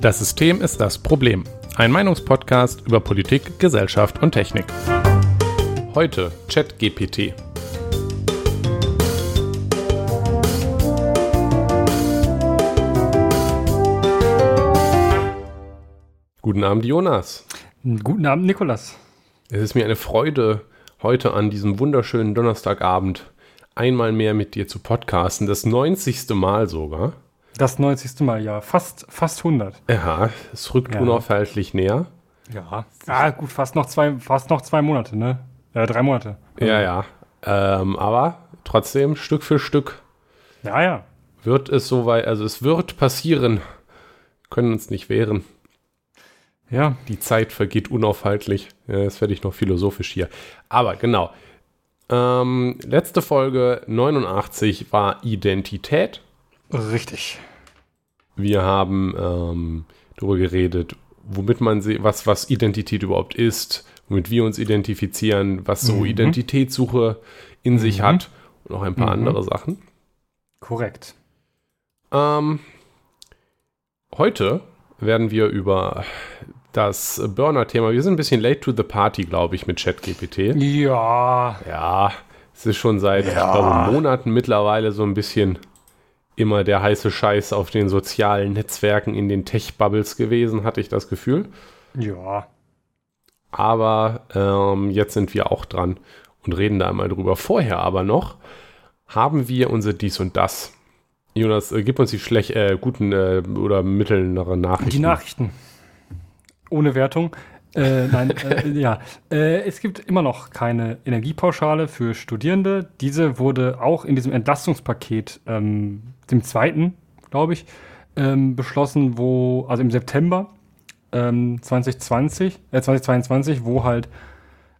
Das System ist das Problem. Ein Meinungspodcast über Politik, Gesellschaft und Technik. Heute ChatGPT. Guten Abend, Jonas. Guten Abend, Nikolas. Es ist mir eine Freude, heute an diesem wunderschönen Donnerstagabend einmal mehr mit dir zu podcasten. Das 90. Mal sogar. Das 90. Mal, ja. Fast, fast 100. Ja, es rückt Ja. unaufhaltlich näher. Ja. Ah, gut, fast noch zwei, fast noch zwei Monate, ne? Äh, drei Monate. Ja, ja. Ähm, aber trotzdem, Stück für Stück Ja, ja. wird es soweit, also es wird passieren. Können uns nicht wehren. Ja, Die Zeit vergeht unaufhaltlich. Ja, jetzt werde ich noch philosophisch hier. Aber genau. Ähm, letzte Folge 89 war Identität. Richtig. Wir haben ähm, darüber geredet, womit man was, was Identität überhaupt ist, womit wir uns identifizieren, was so Mhm. Identitätssuche in sich Mhm. hat und auch ein paar Mhm. andere Sachen. Korrekt. Ähm, heute werden wir über das Burner-Thema, wir sind ein bisschen late to the party, glaube ich, mit ChatGPT. Ja. Ja, es ist schon seit Ja. glaube, Monaten mittlerweile so ein bisschen immer der heiße Scheiß auf den sozialen Netzwerken in den Tech-Bubbles gewesen, hatte ich das Gefühl. Ja. Aber ähm, jetzt sind wir auch dran und reden da einmal drüber. Vorher aber noch haben wir unser Dies und Das. Jonas, äh, gib uns die schlecht, äh, guten äh, oder mittleren Nachrichten. Die Nachrichten. Ohne Wertung. Äh, nein, äh, ja. Äh, es gibt immer noch keine Energiepauschale für Studierende. Diese wurde auch in diesem Entlastungspaket, ähm, dem zweiten, glaube ich, ähm, beschlossen, wo, also im September ähm, 2020, äh, 2022, wo halt,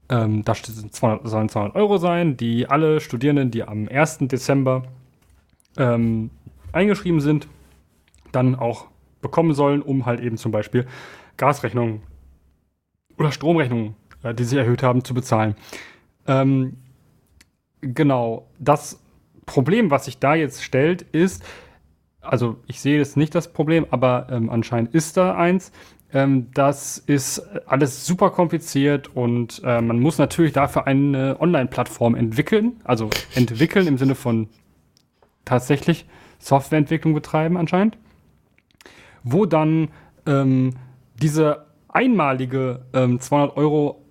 ähm, da steht 200, sollen 200 Euro sein, die alle Studierenden, die am 1. Dezember ähm, eingeschrieben sind, dann auch bekommen sollen, um halt eben zum Beispiel Gasrechnungen oder Stromrechnungen, äh, die sich erhöht haben, zu bezahlen. Ähm, genau, das Problem, was sich da jetzt stellt, ist, also ich sehe jetzt nicht das Problem, aber ähm, anscheinend ist da eins. Ähm, das ist alles super kompliziert und äh, man muss natürlich dafür eine Online-Plattform entwickeln, also entwickeln im Sinne von tatsächlich Softwareentwicklung betreiben anscheinend, wo dann ähm, diese einmalige ähm, 200 Euro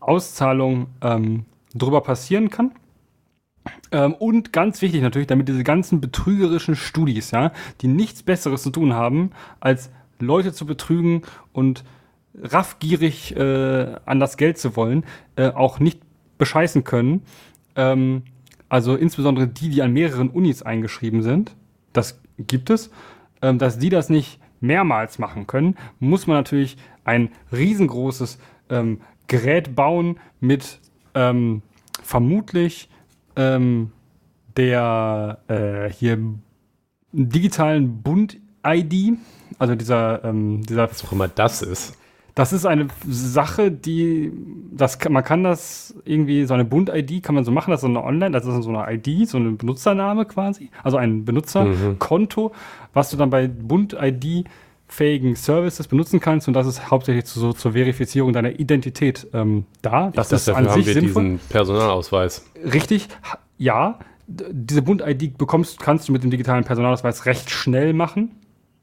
Auszahlung ähm, drüber passieren kann. Ähm, und ganz wichtig natürlich, damit diese ganzen betrügerischen Studis, ja, die nichts Besseres zu tun haben, als Leute zu betrügen und raffgierig äh, an das Geld zu wollen, äh, auch nicht bescheißen können. Ähm, also insbesondere die, die an mehreren Unis eingeschrieben sind, das gibt es, ähm, dass die das nicht mehrmals machen können, muss man natürlich ein riesengroßes ähm, Gerät bauen mit ähm, vermutlich ähm, der äh, hier digitalen Bund-ID, also dieser, ähm, dieser Was auch immer das ist. das ist eine Sache, die, das man kann das irgendwie, so eine Bund-ID kann man so machen, das ist so eine Online, das ist so eine ID, so ein Benutzername quasi, also ein Benutzerkonto, was du dann bei Bund-ID fähigen Services benutzen kannst und das ist hauptsächlich zu, so zur Verifizierung deiner Identität ähm, da. Das ist an sich sinnvoll. diesen Personalausweis. Richtig, ja. Diese Bund-ID bekommst, kannst du mit dem digitalen Personalausweis recht schnell machen.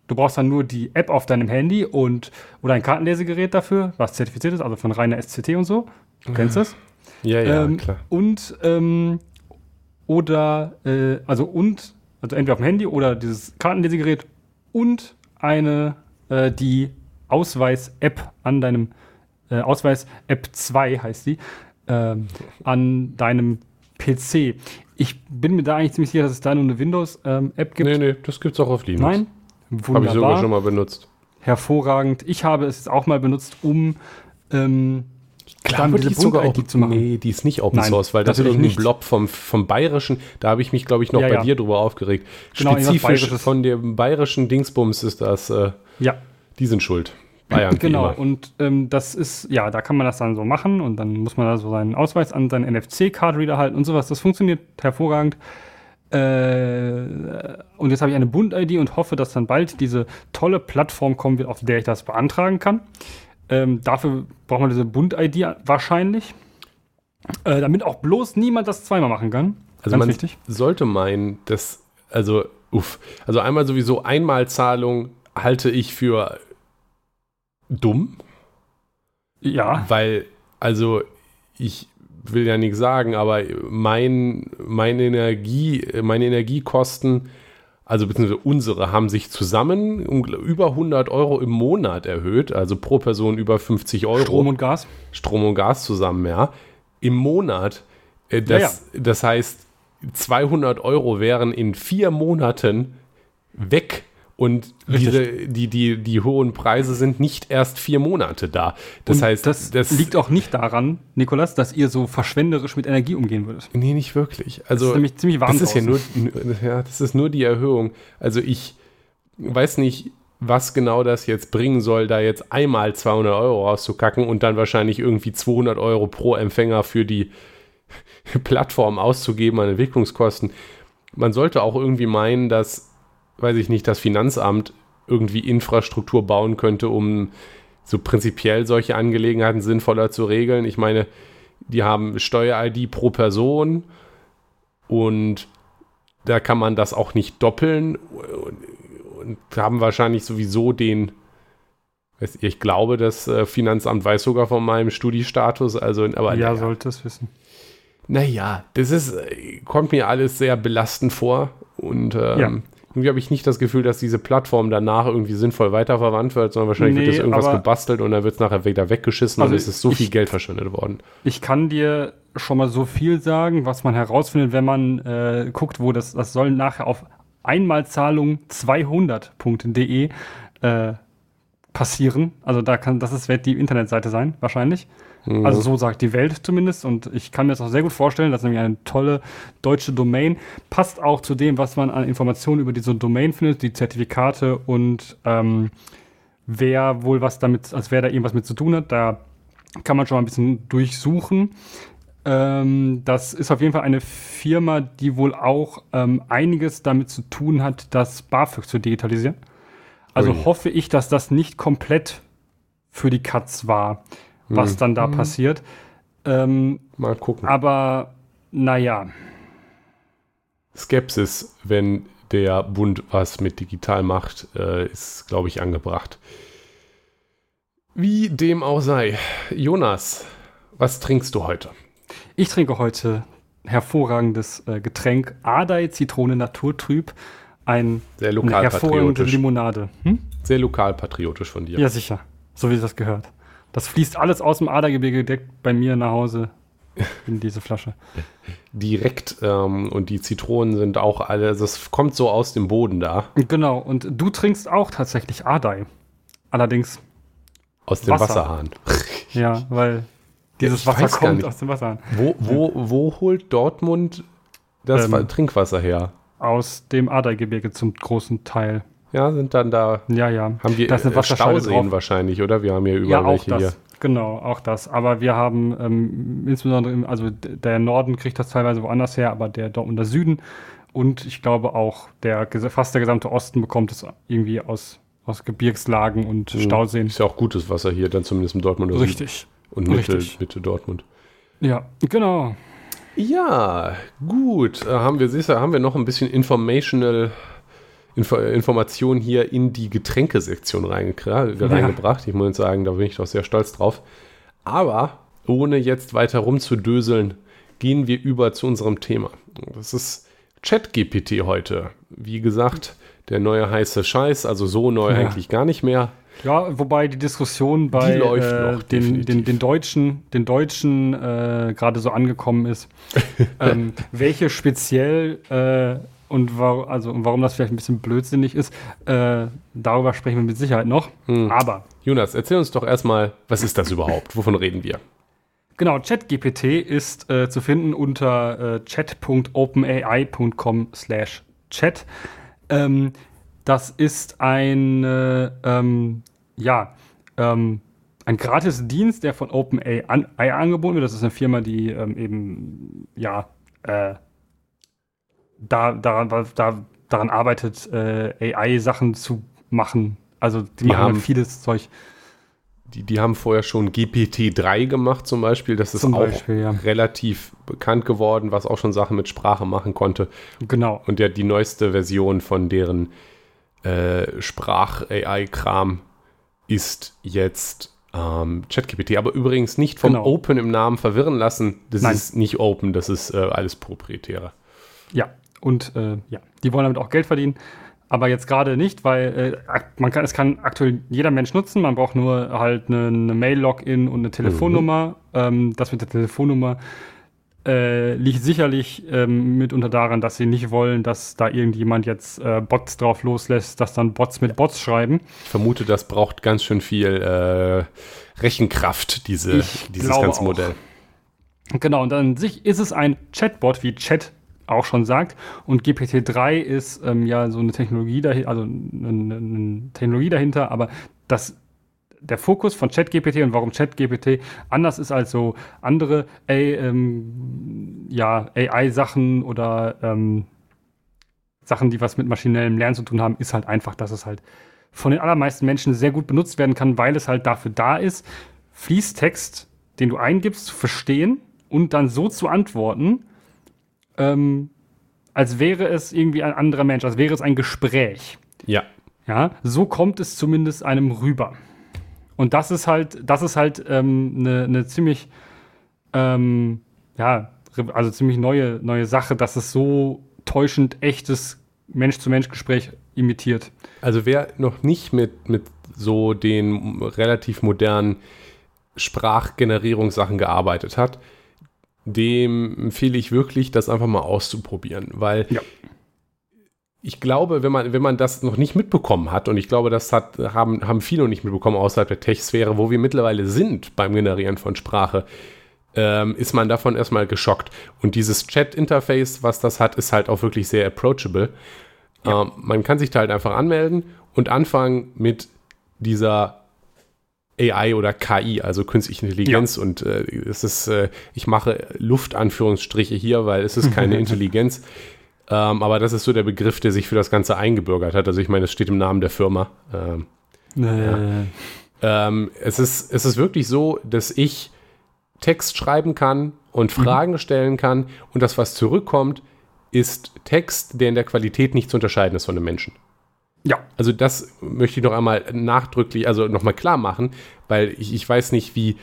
Du brauchst dann nur die App auf deinem Handy und oder ein Kartenlesegerät dafür, was zertifiziert ist, also von reiner SCT und so. Du kennst das? Ja, ja, ähm, klar. Und ähm, oder äh, also und also entweder auf dem Handy oder dieses Kartenlesegerät und eine äh, die Ausweis-App an deinem äh, Ausweis-App 2 heißt die ähm, an deinem PC. Ich bin mir da eigentlich ziemlich sicher, dass es da nur eine Windows-App gibt. Nee, nee, das gibt's auch auf Linux. Nein? Habe ich sogar schon mal benutzt. Hervorragend. Ich habe es jetzt auch mal benutzt, um ähm, dann die diese ist sogar auch, zu machen. Nee, die ist nicht Open Nein, Source, weil das ist irgendein nicht. Blob vom, vom Bayerischen, da habe ich mich, glaube ich, noch Ja, bei ja. dir drüber aufgeregt. Genau, Spezifisch von dem bayerischen Dingsbums ist das, äh, Ja, die sind schuld. Bayern, genau. Und ähm, das ist, ja, da kann man das dann so machen und dann muss man da so seinen Ausweis an seinen NFC-Card-Reader halten und sowas. Das funktioniert hervorragend. Äh, und jetzt habe ich eine Bund-ID und hoffe, dass dann bald diese tolle Plattform kommen wird, auf der ich das beantragen kann. Ähm, dafür braucht man diese Bund-ID wahrscheinlich. Äh, damit auch bloß niemand das zweimal machen kann. Also Ganz man wichtig. sollte meinen, dass, also, uff, also einmal sowieso Einmalzahlung halte ich für dumm, Ja, weil, also ich will ja nichts sagen, aber mein, meine Energie, meine Energiekosten, also beziehungsweise unsere, haben sich zusammen um über 100 Euro im Monat erhöht, also pro Person über 50 Euro. Strom und Gas. Strom und Gas zusammen, ja. Im Monat. Äh, das, das heißt, 200 Euro wären in vier Monaten weg. Und diese, die, die, die hohen Preise sind nicht erst vier Monate da. Das und heißt, das, liegt auch nicht daran, Nikolas, dass ihr so verschwenderisch mit Energie umgehen würdet. Nee, nicht wirklich. Das Also, ist nämlich ziemlich warm das ist ja nur, ja, das ist nur die Erhöhung. Also ich weiß nicht, was genau das jetzt bringen soll, da jetzt einmal 200 Euro rauszukacken und dann wahrscheinlich irgendwie 200 Euro pro Empfänger für die Plattform auszugeben an Entwicklungskosten. Man sollte auch irgendwie meinen, dass, weiß ich nicht, das Finanzamt irgendwie Infrastruktur bauen könnte, um so prinzipiell solche Angelegenheiten sinnvoller zu regeln. Ich meine, die haben Steuer-ID pro Person und da kann man das auch nicht doppeln und, und haben wahrscheinlich sowieso den, ich glaube, das äh, Finanzamt weiß sogar von meinem Studiestatus, also aber ja, naja. sollte es wissen. Naja, das ist, äh, kommt mir alles sehr belastend vor und ähm, Ja. Irgendwie habe ich nicht das Gefühl, dass diese Plattform danach irgendwie sinnvoll weiterverwandt wird, sondern wahrscheinlich wird Nee, das irgendwas gebastelt und dann wird es nachher wieder weggeschissen Also und es ist so ich- viel Geld verschwendet worden. Ich kann dir schon mal so viel sagen, was man herausfindet, wenn man äh, guckt, wo das, das soll nachher auf Einmalzahlung 200.de äh, passieren. Also da kann, das ist, wird die Internetseite sein, wahrscheinlich. Also so sagt die Welt zumindest. Und ich kann mir das auch sehr gut vorstellen, das ist nämlich eine tolle deutsche Domain. Passt auch zu dem, was man an Informationen über diese Domain findet, die Zertifikate und ähm, wer wohl was damit, als wer da irgendwas mit zu tun hat. Da kann man schon mal ein bisschen durchsuchen. Ähm, das ist auf jeden Fall eine Firma, die wohl auch ähm, einiges damit zu tun hat, das BAföG zu digitalisieren. Also Ui. hoffe ich, dass das nicht komplett für die Katz war, was Hm. dann da passiert. Ähm, Mal gucken. aber naja, Skepsis, wenn der Bund was mit digital macht, äh, ist, glaube ich, angebracht. Wie dem auch sei. Jonas, was trinkst du heute? ich trinke heute hervorragendes äh, Getränk Adai Zitrone Naturtrüb. Ein, Sehr eine hervorragende. Limonade. Hm? Sehr lokalpatriotisch von dir. Ja, sicher. So wie das gehört. Das fließt alles aus dem Adergebirge direkt bei mir nach Hause in diese Flasche. Direkt ähm, und die Zitronen sind auch alle, also das kommt so aus dem Boden da, Genau, und du trinkst auch tatsächlich Adai. Allerdings, aus dem Wasser. Wasserhahn. ja, weil dieses Ich Wasser kommt aus dem Wasser. Wo, wo, wo holt Dortmund das Ähm. Wa- Trinkwasser her? Aus dem Adai-Gebirge zum großen Teil. Ja, sind dann da, Ja, ja. haben wir Da ist eine äh, Wasserscheide Stauseen drauf. wahrscheinlich, oder? Wir haben hier Ja, überall auch welche das. hier. Genau, auch das. Aber wir haben ähm, insbesondere, im, also der Norden kriegt das teilweise woanders her, aber der Dortmunder Süden und ich glaube auch der fast der gesamte Osten bekommt es irgendwie aus, aus Gebirgslagen und Mhm. Stauseen. Ist ja auch gutes Wasser hier, dann zumindest im Dortmunder Süden. Richtig. Und Mitte, Richtig. Mitte Dortmund. Ja, genau. Ja, gut. Äh, haben wir sicher, haben wir noch ein bisschen informational Info Information hier in die Getränkesektion reingekra- reingebracht. Ich muss sagen, da bin ich doch sehr stolz drauf. Aber ohne jetzt weiter rumzudöseln, gehen wir über zu unserem Thema. Das ist ChatGPT heute. Wie gesagt, der neue heiße Scheiß, also so neu Ja. eigentlich gar nicht mehr. Ja, wobei die Diskussion bei Die äh, noch, den, den, den Deutschen, den Deutschen äh, gerade so angekommen ist, ähm, welche speziell äh, und, war, also, und warum das vielleicht ein bisschen blödsinnig ist, äh, darüber sprechen wir mit Sicherheit noch. Hm. Aber Jonas, erzähl uns doch erstmal, was ist das überhaupt? Wovon reden wir? Genau, ChatGPT ist äh, zu finden unter äh, chat.openai.com slash chat. Ähm, das ist ein, äh, ähm, ja, ähm, ein gratis Dienst, der von OpenAI an, angeboten wird. Das ist eine Firma, die ähm, eben, ja, äh, da, daran, da, daran arbeitet, äh, AI-Sachen zu machen. Also die, die machen halt vieles Zeug. Die, die haben vorher schon GPT-3 gemacht zum Beispiel. Das ist Zum auch Beispiel, ja. relativ bekannt geworden, was auch schon Sachen mit Sprache machen konnte. Genau. Und ja, die neueste Version von deren äh, Sprach-AI-Kram ist jetzt ähm, ChatGPT. Aber übrigens nicht vom Genau. Open im Namen verwirren lassen. Das Nein. ist nicht Open, das ist äh, alles proprietäre. Ja, und äh, ja, die wollen damit auch Geld verdienen. Aber jetzt gerade nicht, weil äh, man kann, es kann aktuell jeder Mensch nutzen. Man braucht nur halt eine, eine Mail-Login und eine Telefonnummer. Ähm, das mit der Telefonnummer äh, liegt sicherlich ähm, mitunter daran, dass sie nicht wollen, dass da irgendjemand jetzt äh, Bots drauf loslässt, dass dann Bots mit Bots schreiben. Ich vermute, das braucht ganz schön viel äh, Rechenkraft, diese, Ich dieses ganze auch. Modell. Genau, und an sich ist es ein Chatbot, wie Chat auch schon sagt. Und GPT-3 ist ähm, ja so eine Technologie dahinter, also eine, eine Technologie dahinter, aber das, der Fokus von ChatGPT und warum ChatGPT anders ist als so andere ähm, ja, AI-Sachen oder ähm, Sachen, die was mit maschinellem Lernen zu tun haben, ist halt einfach, dass es halt von den allermeisten Menschen sehr gut benutzt werden kann, weil es halt dafür da ist, Fließtext, den du eingibst, zu verstehen und dann so zu antworten, ähm, als wäre es irgendwie ein anderer Mensch, als wäre es ein Gespräch. Ja. Ja, so kommt es zumindest einem rüber. Und das ist halt, das ist halt ähm, eine, eine ziemlich, ähm, ja, also ziemlich neue, neue Sache, dass es so täuschend echtes Mensch-zu-Mensch-Gespräch imitiert. Also wer noch nicht mit, mit so den relativ modernen Sprachgenerierungssachen gearbeitet hat, dem empfehle ich wirklich, das einfach mal auszuprobieren, weil Ja. Ich glaube, wenn man, wenn man das noch nicht mitbekommen hat, und ich glaube, das hat, haben, haben viele noch nicht mitbekommen außerhalb der Tech-Sphäre, wo wir mittlerweile sind beim Generieren von Sprache, ähm, ist man davon erstmal geschockt. Und dieses Chat-Interface, was das hat, ist halt auch wirklich sehr approachable. Ähm, man kann sich da halt einfach anmelden und anfangen mit dieser AI oder KI, also künstliche Intelligenz. Und äh, es ist, äh, ich mache Luftanführungsstriche hier, weil es ist keine Intelligenz. Ähm, aber das ist so der Begriff, der sich für das Ganze eingebürgert hat. Also ich meine, es steht im Namen der Firma. Ähm, Äh, ähm, es, ist, es ist wirklich so, dass ich Text schreiben kann und Fragen stellen kann und das, was zurückkommt, ist Text, der in der Qualität nicht zu unterscheiden ist von einem Menschen. ja, Also das möchte ich noch einmal nachdrücklich, also nochmal klar machen, weil ich, ich weiß nicht, wie,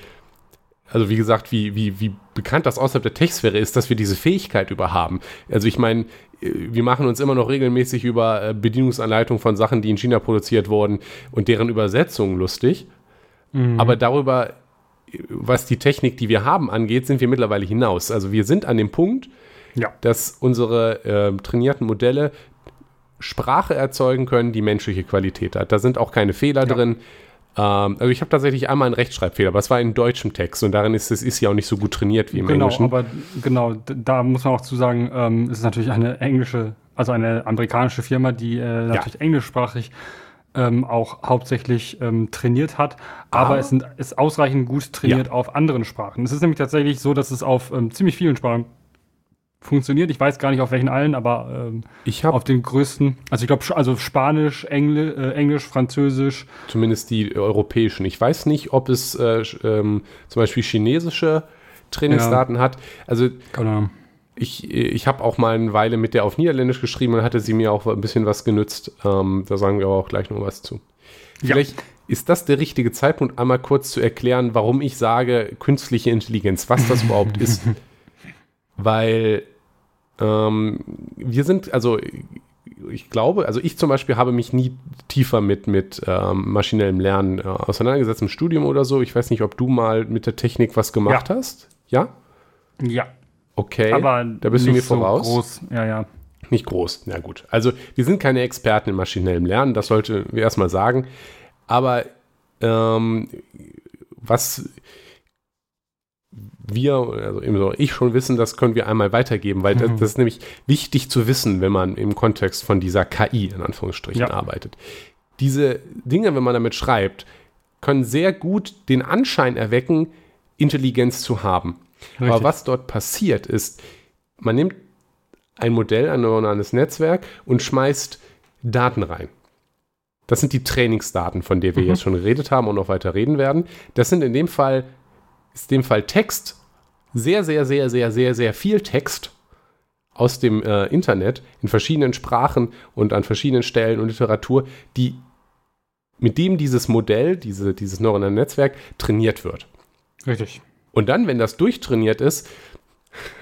also wie gesagt, wie, wie, wie bekannt das außerhalb der Tech-Sphäre ist, dass wir diese Fähigkeit über haben. Also ich meine, wir machen uns immer noch regelmäßig über äh, Bedienungsanleitungen von Sachen, die in China produziert wurden und deren Übersetzungen lustig. Aber darüber, was die Technik, die wir haben, angeht, sind wir mittlerweile hinaus. Also wir sind an dem Punkt, ja. dass unsere äh, trainierten Modelle Sprache erzeugen können, die menschliche Qualität hat. Da sind auch keine Fehler Ja. drin. Ähm, also ich habe tatsächlich einmal einen Rechtschreibfehler, aber es war in deutschem Text und darin ist es ist ja auch nicht so gut trainiert wie im Genau, Englischen. aber genau, da muss man auch zu sagen, ähm, es ist natürlich eine englische, also eine amerikanische Firma, die äh, natürlich englischsprachig ähm, auch hauptsächlich ähm, trainiert hat, aber Aber- es sind, ist ausreichend gut trainiert auf anderen Sprachen. Es ist nämlich tatsächlich so, dass es auf ähm, ziemlich vielen Sprachen funktioniert. Ich weiß gar nicht auf welchen allen, aber ähm, Ich habe auf den größten, also ich glaube, also Spanisch, Engl äh, Englisch, Französisch, zumindest die europäischen. Ich weiß nicht, ob es äh, ähm, zum Beispiel chinesische Trainingsdaten hat. Also Ahnung. ich, ich habe auch mal eine Weile mit der auf Niederländisch geschrieben und hatte sie mir auch ein bisschen was genützt. Ähm, da sagen wir aber auch gleich noch was zu. Vielleicht ist das der richtige Zeitpunkt, einmal kurz zu erklären, warum ich sage künstliche Intelligenz, was das überhaupt ist. Weil ähm, wir sind, also ich glaube, also ich zum Beispiel habe mich nie tiefer mit, mit ähm, maschinellem Lernen äh, auseinandergesetzt im Studium oder so. Ich weiß nicht, ob du mal mit der Technik was gemacht hast. Ja? Ja, Okay. aber da bist du mir voraus. So groß. Ja, ja. Nicht groß, na gut. Also wir sind keine Experten in maschinellem Lernen, das sollte wir erstmal sagen. Aber ähm, was wir, also ebenso ich schon wissen, das können wir einmal weitergeben, weil das, Mhm. das ist nämlich wichtig zu wissen, wenn man im Kontext von dieser KI in Anführungsstrichen Ja. arbeitet. Diese Dinge, wenn man damit schreibt, können sehr gut den Anschein erwecken, Intelligenz zu haben. Aber Richtig. was dort passiert ist, man nimmt ein Modell, ein neuronales Netzwerk und schmeißt Daten rein. Das sind die Trainingsdaten, von denen wir Mhm. jetzt schon geredet haben und noch weiter reden werden. Das sind in dem Fall, ist in dem Fall Text, sehr, sehr, sehr, sehr, sehr, sehr viel Text aus dem äh, Internet in verschiedenen Sprachen und an verschiedenen Stellen und Literatur, die mit dem dieses Modell, diese, dieses neuronale Netzwerk trainiert wird. Richtig. Und dann, wenn das durchtrainiert ist,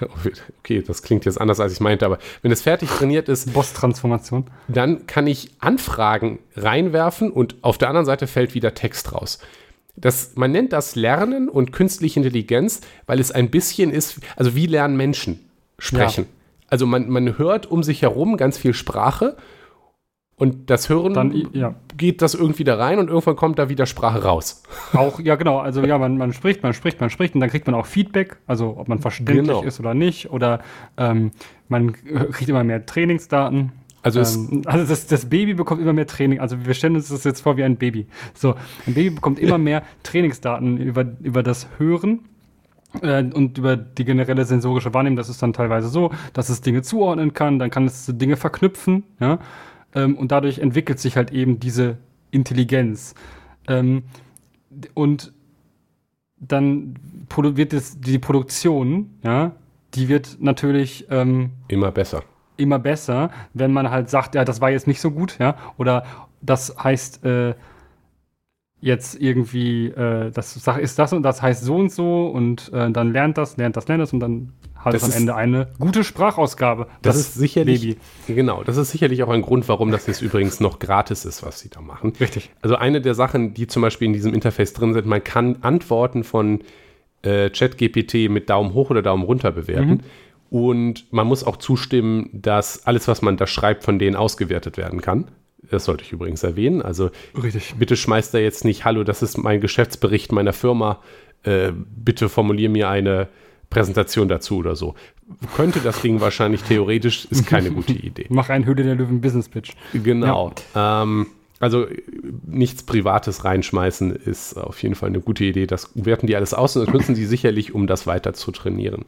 okay, das klingt jetzt anders, als ich meinte, aber wenn es fertig trainiert ist, Boss-Transformation. dann kann ich Anfragen reinwerfen und auf der anderen Seite fällt wieder Text raus. Das, man nennt das Lernen und künstliche Intelligenz, weil es ein bisschen ist, also wie lernen Menschen sprechen. Also man, man hört um sich herum ganz viel Sprache und das Hören Dann, ja. geht das irgendwie da rein und irgendwann kommt da wieder Sprache raus. Auch, ja, genau. Also, ja, man, man spricht, man spricht, man spricht und dann kriegt man auch Feedback, also ob man verständlich Genau. ist oder nicht. Oder ähm, man kriegt immer mehr Trainingsdaten. Also es, Ähm, also das, das Baby bekommt immer mehr Training. Also wir stellen uns das jetzt vor wie ein Baby. So, ein Baby bekommt immer mehr Trainingsdaten über, über das Hören äh, und über die generelle sensorische Wahrnehmung. Das ist dann teilweise so, dass es Dinge zuordnen kann, dann kann es Dinge verknüpfen, ja. Ähm, und dadurch entwickelt sich halt eben diese Intelligenz. Ähm, und dann wird es, die Produktion, ja, die wird natürlich ähm, immer besser. Immer besser, wenn man halt sagt, ja, das war jetzt nicht so gut, ja, oder das heißt äh, jetzt irgendwie, äh, das ist das und das heißt so und so und äh, dann lernt das, lernt das, lernt das und dann hat Das es am Ende eine gute Sprachausgabe. Das, ist sicherlich, Baby. genau, das ist sicherlich auch ein Grund, warum das jetzt übrigens noch gratis ist, was sie da machen. Richtig. Also eine der Sachen, die zum Beispiel in diesem Interface drin sind, man kann Antworten von äh, ChatGPT mit Daumen hoch oder Daumen runter bewerten. Und man muss auch zustimmen, dass alles, was man da schreibt, von denen ausgewertet werden kann. Das sollte ich übrigens erwähnen. Also Richtig. bitte schmeißt da jetzt nicht, hallo, das ist mein Geschäftsbericht meiner Firma, äh, bitte formulier mir eine Präsentation dazu oder so. Könnte das Ding wahrscheinlich theoretisch, ist keine gute Idee. Mach einen Höhle der Löwen Business Pitch. Genau. Ähm, also nichts Privates reinschmeißen ist auf jeden Fall eine gute Idee. Das werten die alles aus und das nutzen sie sicherlich, um das weiter zu trainieren.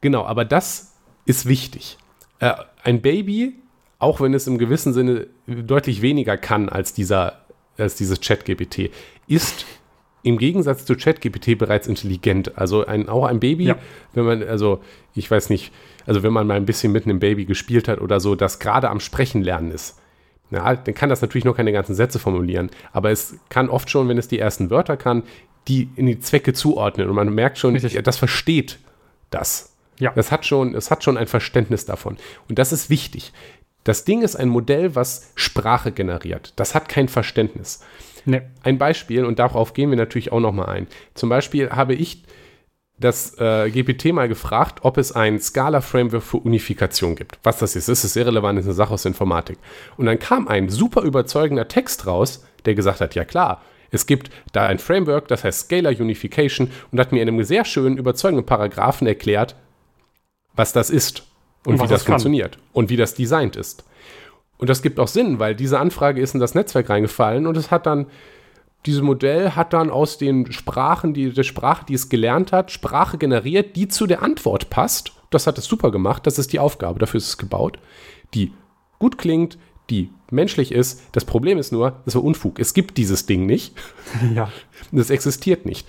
Genau, aber das ist wichtig. Äh, ein Baby, auch wenn es im gewissen Sinne deutlich weniger kann als, dieser, als dieses ChatGPT, ist im Gegensatz zu ChatGPT bereits intelligent. Also ein, auch ein Baby, Ja. wenn man, also ich weiß nicht, also wenn man mal ein bisschen mit einem Baby gespielt hat oder so, das gerade am Sprechen lernen ist, na, dann kann das natürlich noch keine ganzen Sätze formulieren, aber es kann oft schon, wenn es die ersten Wörter kann, die in die Zwecke zuordnen und man merkt schon, Richtig. das versteht das. Ja. Das hat schon, es hat schon ein Verständnis davon. Und das ist wichtig. Das Ding ist ein Modell, was Sprache generiert. Das hat kein Verständnis. Ne. Ein Beispiel, und darauf gehen wir natürlich auch nochmal ein. Zum Beispiel habe ich das äh, GPT mal gefragt, ob es ein Scala-Framework für Unifikation gibt. Was das ist, das ist sehr relevant, das ist eine Sache aus der Informatik. Und dann kam ein super überzeugender Text raus, der gesagt hat, ja klar, es gibt da ein Framework, das heißt Scalar Unification und hat mir in einem sehr schönen, überzeugenden Paragraphen erklärt, was das ist und, Und wie das es kann. funktioniert und wie das designt ist. Und das gibt auch Sinn, weil diese Anfrage ist in das Netzwerk reingefallen und es hat dann, dieses Modell hat dann aus den Sprachen, die, der Sprache, die es gelernt hat, Sprache generiert, die zu der Antwort passt. Das hat es super gemacht, das ist die Aufgabe, dafür ist es gebaut, die gut klingt, die menschlich ist. Das Problem ist nur, das war Unfug. Es gibt dieses Ding nicht. Ja. Das existiert nicht.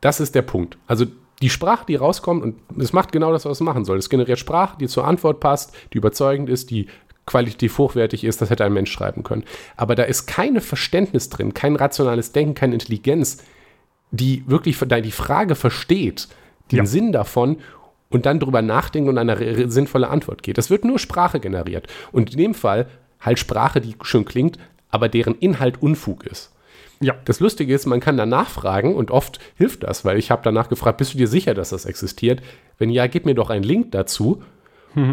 Das ist der Punkt. Also die Sprache, die rauskommt, und es macht genau das, was es machen soll. Es generiert Sprache, die zur Antwort passt, die überzeugend ist, die qualitativ hochwertig ist, das hätte ein Mensch schreiben können. Aber da ist kein Verständnis drin, kein rationales Denken, keine Intelligenz, die wirklich die Frage versteht, den Ja. Sinn davon und dann drüber nachdenkt und eine sinnvolle Antwort geht. Das wird nur Sprache generiert. Und in dem Fall halt Sprache, die schön klingt, aber deren Inhalt Unfug ist. Ja. Das Lustige ist, man kann danach fragen und oft hilft das, weil ich habe danach gefragt, bist du dir sicher, dass das existiert? Wenn ja, gib mir doch einen Link dazu.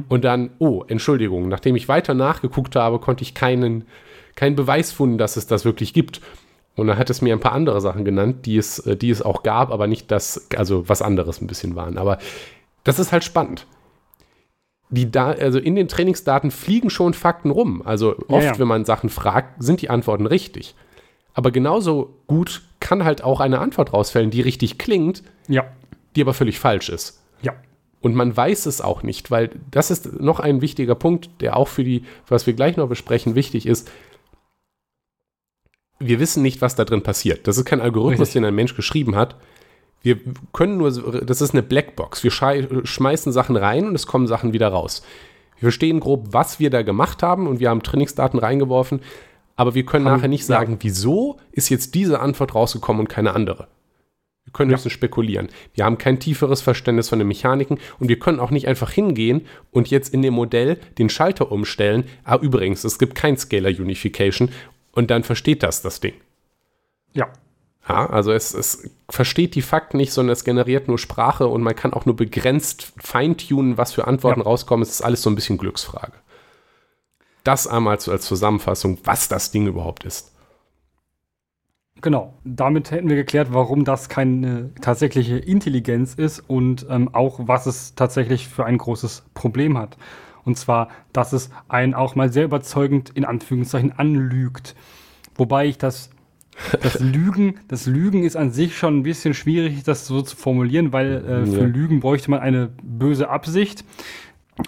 Und dann, oh, Entschuldigung, nachdem ich weiter nachgeguckt habe, konnte ich keinen, keinen Beweis finden, dass es das wirklich gibt. Und dann hat es mir ein paar andere Sachen genannt, die es, äh, die es auch gab, aber nicht das, also was anderes ein bisschen waren. Aber das ist halt spannend. Die da, also in den Trainingsdaten fliegen schon Fakten rum. Also Ja, oft, ja. wenn man Sachen fragt, sind die Antworten richtig. Aber genauso gut kann halt auch eine Antwort rausfällen, die richtig klingt, Ja. die aber völlig falsch ist. Ja. Und man weiß es auch nicht, weil das ist noch ein wichtiger Punkt, der auch für die, was wir gleich noch besprechen, wichtig ist. Wir wissen nicht, was da drin passiert. Das ist kein Algorithmus, Richtig. den ein Mensch geschrieben hat. Wir können nur, das ist eine Blackbox. Wir schmeißen Sachen rein und es kommen Sachen wieder raus. Wir verstehen grob, was wir da gemacht haben und wir haben Trainingsdaten reingeworfen, aber wir können haben, nachher nicht sagen, ja. wieso ist jetzt diese Antwort rausgekommen und keine andere. Wir können ja. höchstens spekulieren. Wir haben kein tieferes Verständnis von den Mechaniken und wir können auch nicht einfach hingehen und jetzt in dem Modell den Schalter umstellen. Ah, übrigens, es gibt kein Scalar Unification und dann versteht das das Ding. Ja. Ja, also es, es versteht die Fakten nicht, sondern es generiert nur Sprache und man kann auch nur begrenzt feintunen, was für Antworten ja. rauskommen. Es ist alles so ein bisschen Glücksfrage. Das einmal so als Zusammenfassung, was das Ding überhaupt ist. Genau, damit hätten wir geklärt, warum das keine tatsächliche Intelligenz ist und ähm, auch, was es tatsächlich für ein großes Problem hat. Und zwar, dass es einen auch mal sehr überzeugend in Anführungszeichen anlügt. Wobei ich das das Lügen, das Lügen ist an sich schon ein bisschen schwierig, das so zu formulieren, weil äh, für ja. Lügen bräuchte man eine böse Absicht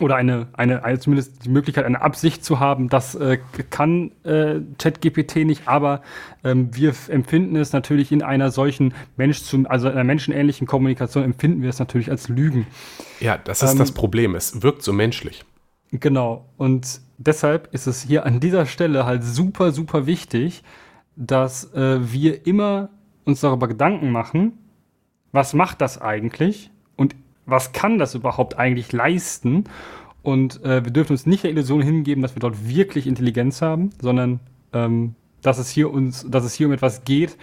oder eine, eine, eine, zumindest die Möglichkeit, eine Absicht zu haben. Das äh, kann äh, ChatGPT nicht, aber ähm, wir empfinden es natürlich in einer solchen Mensch zum, also einer menschenähnlichen Kommunikation empfinden wir es natürlich als Lügen. Ja, das ist ähm, das Problem. Es wirkt so menschlich. Genau. Und deshalb ist es hier an dieser Stelle halt super, super wichtig, dass äh, wir immer uns darüber Gedanken machen, was macht das eigentlich was kann das überhaupt eigentlich leisten? Und äh, wir dürfen uns nicht der Illusion hingeben, dass wir dort wirklich Intelligenz haben, sondern ähm, dass es hier uns, dass es hier um etwas geht,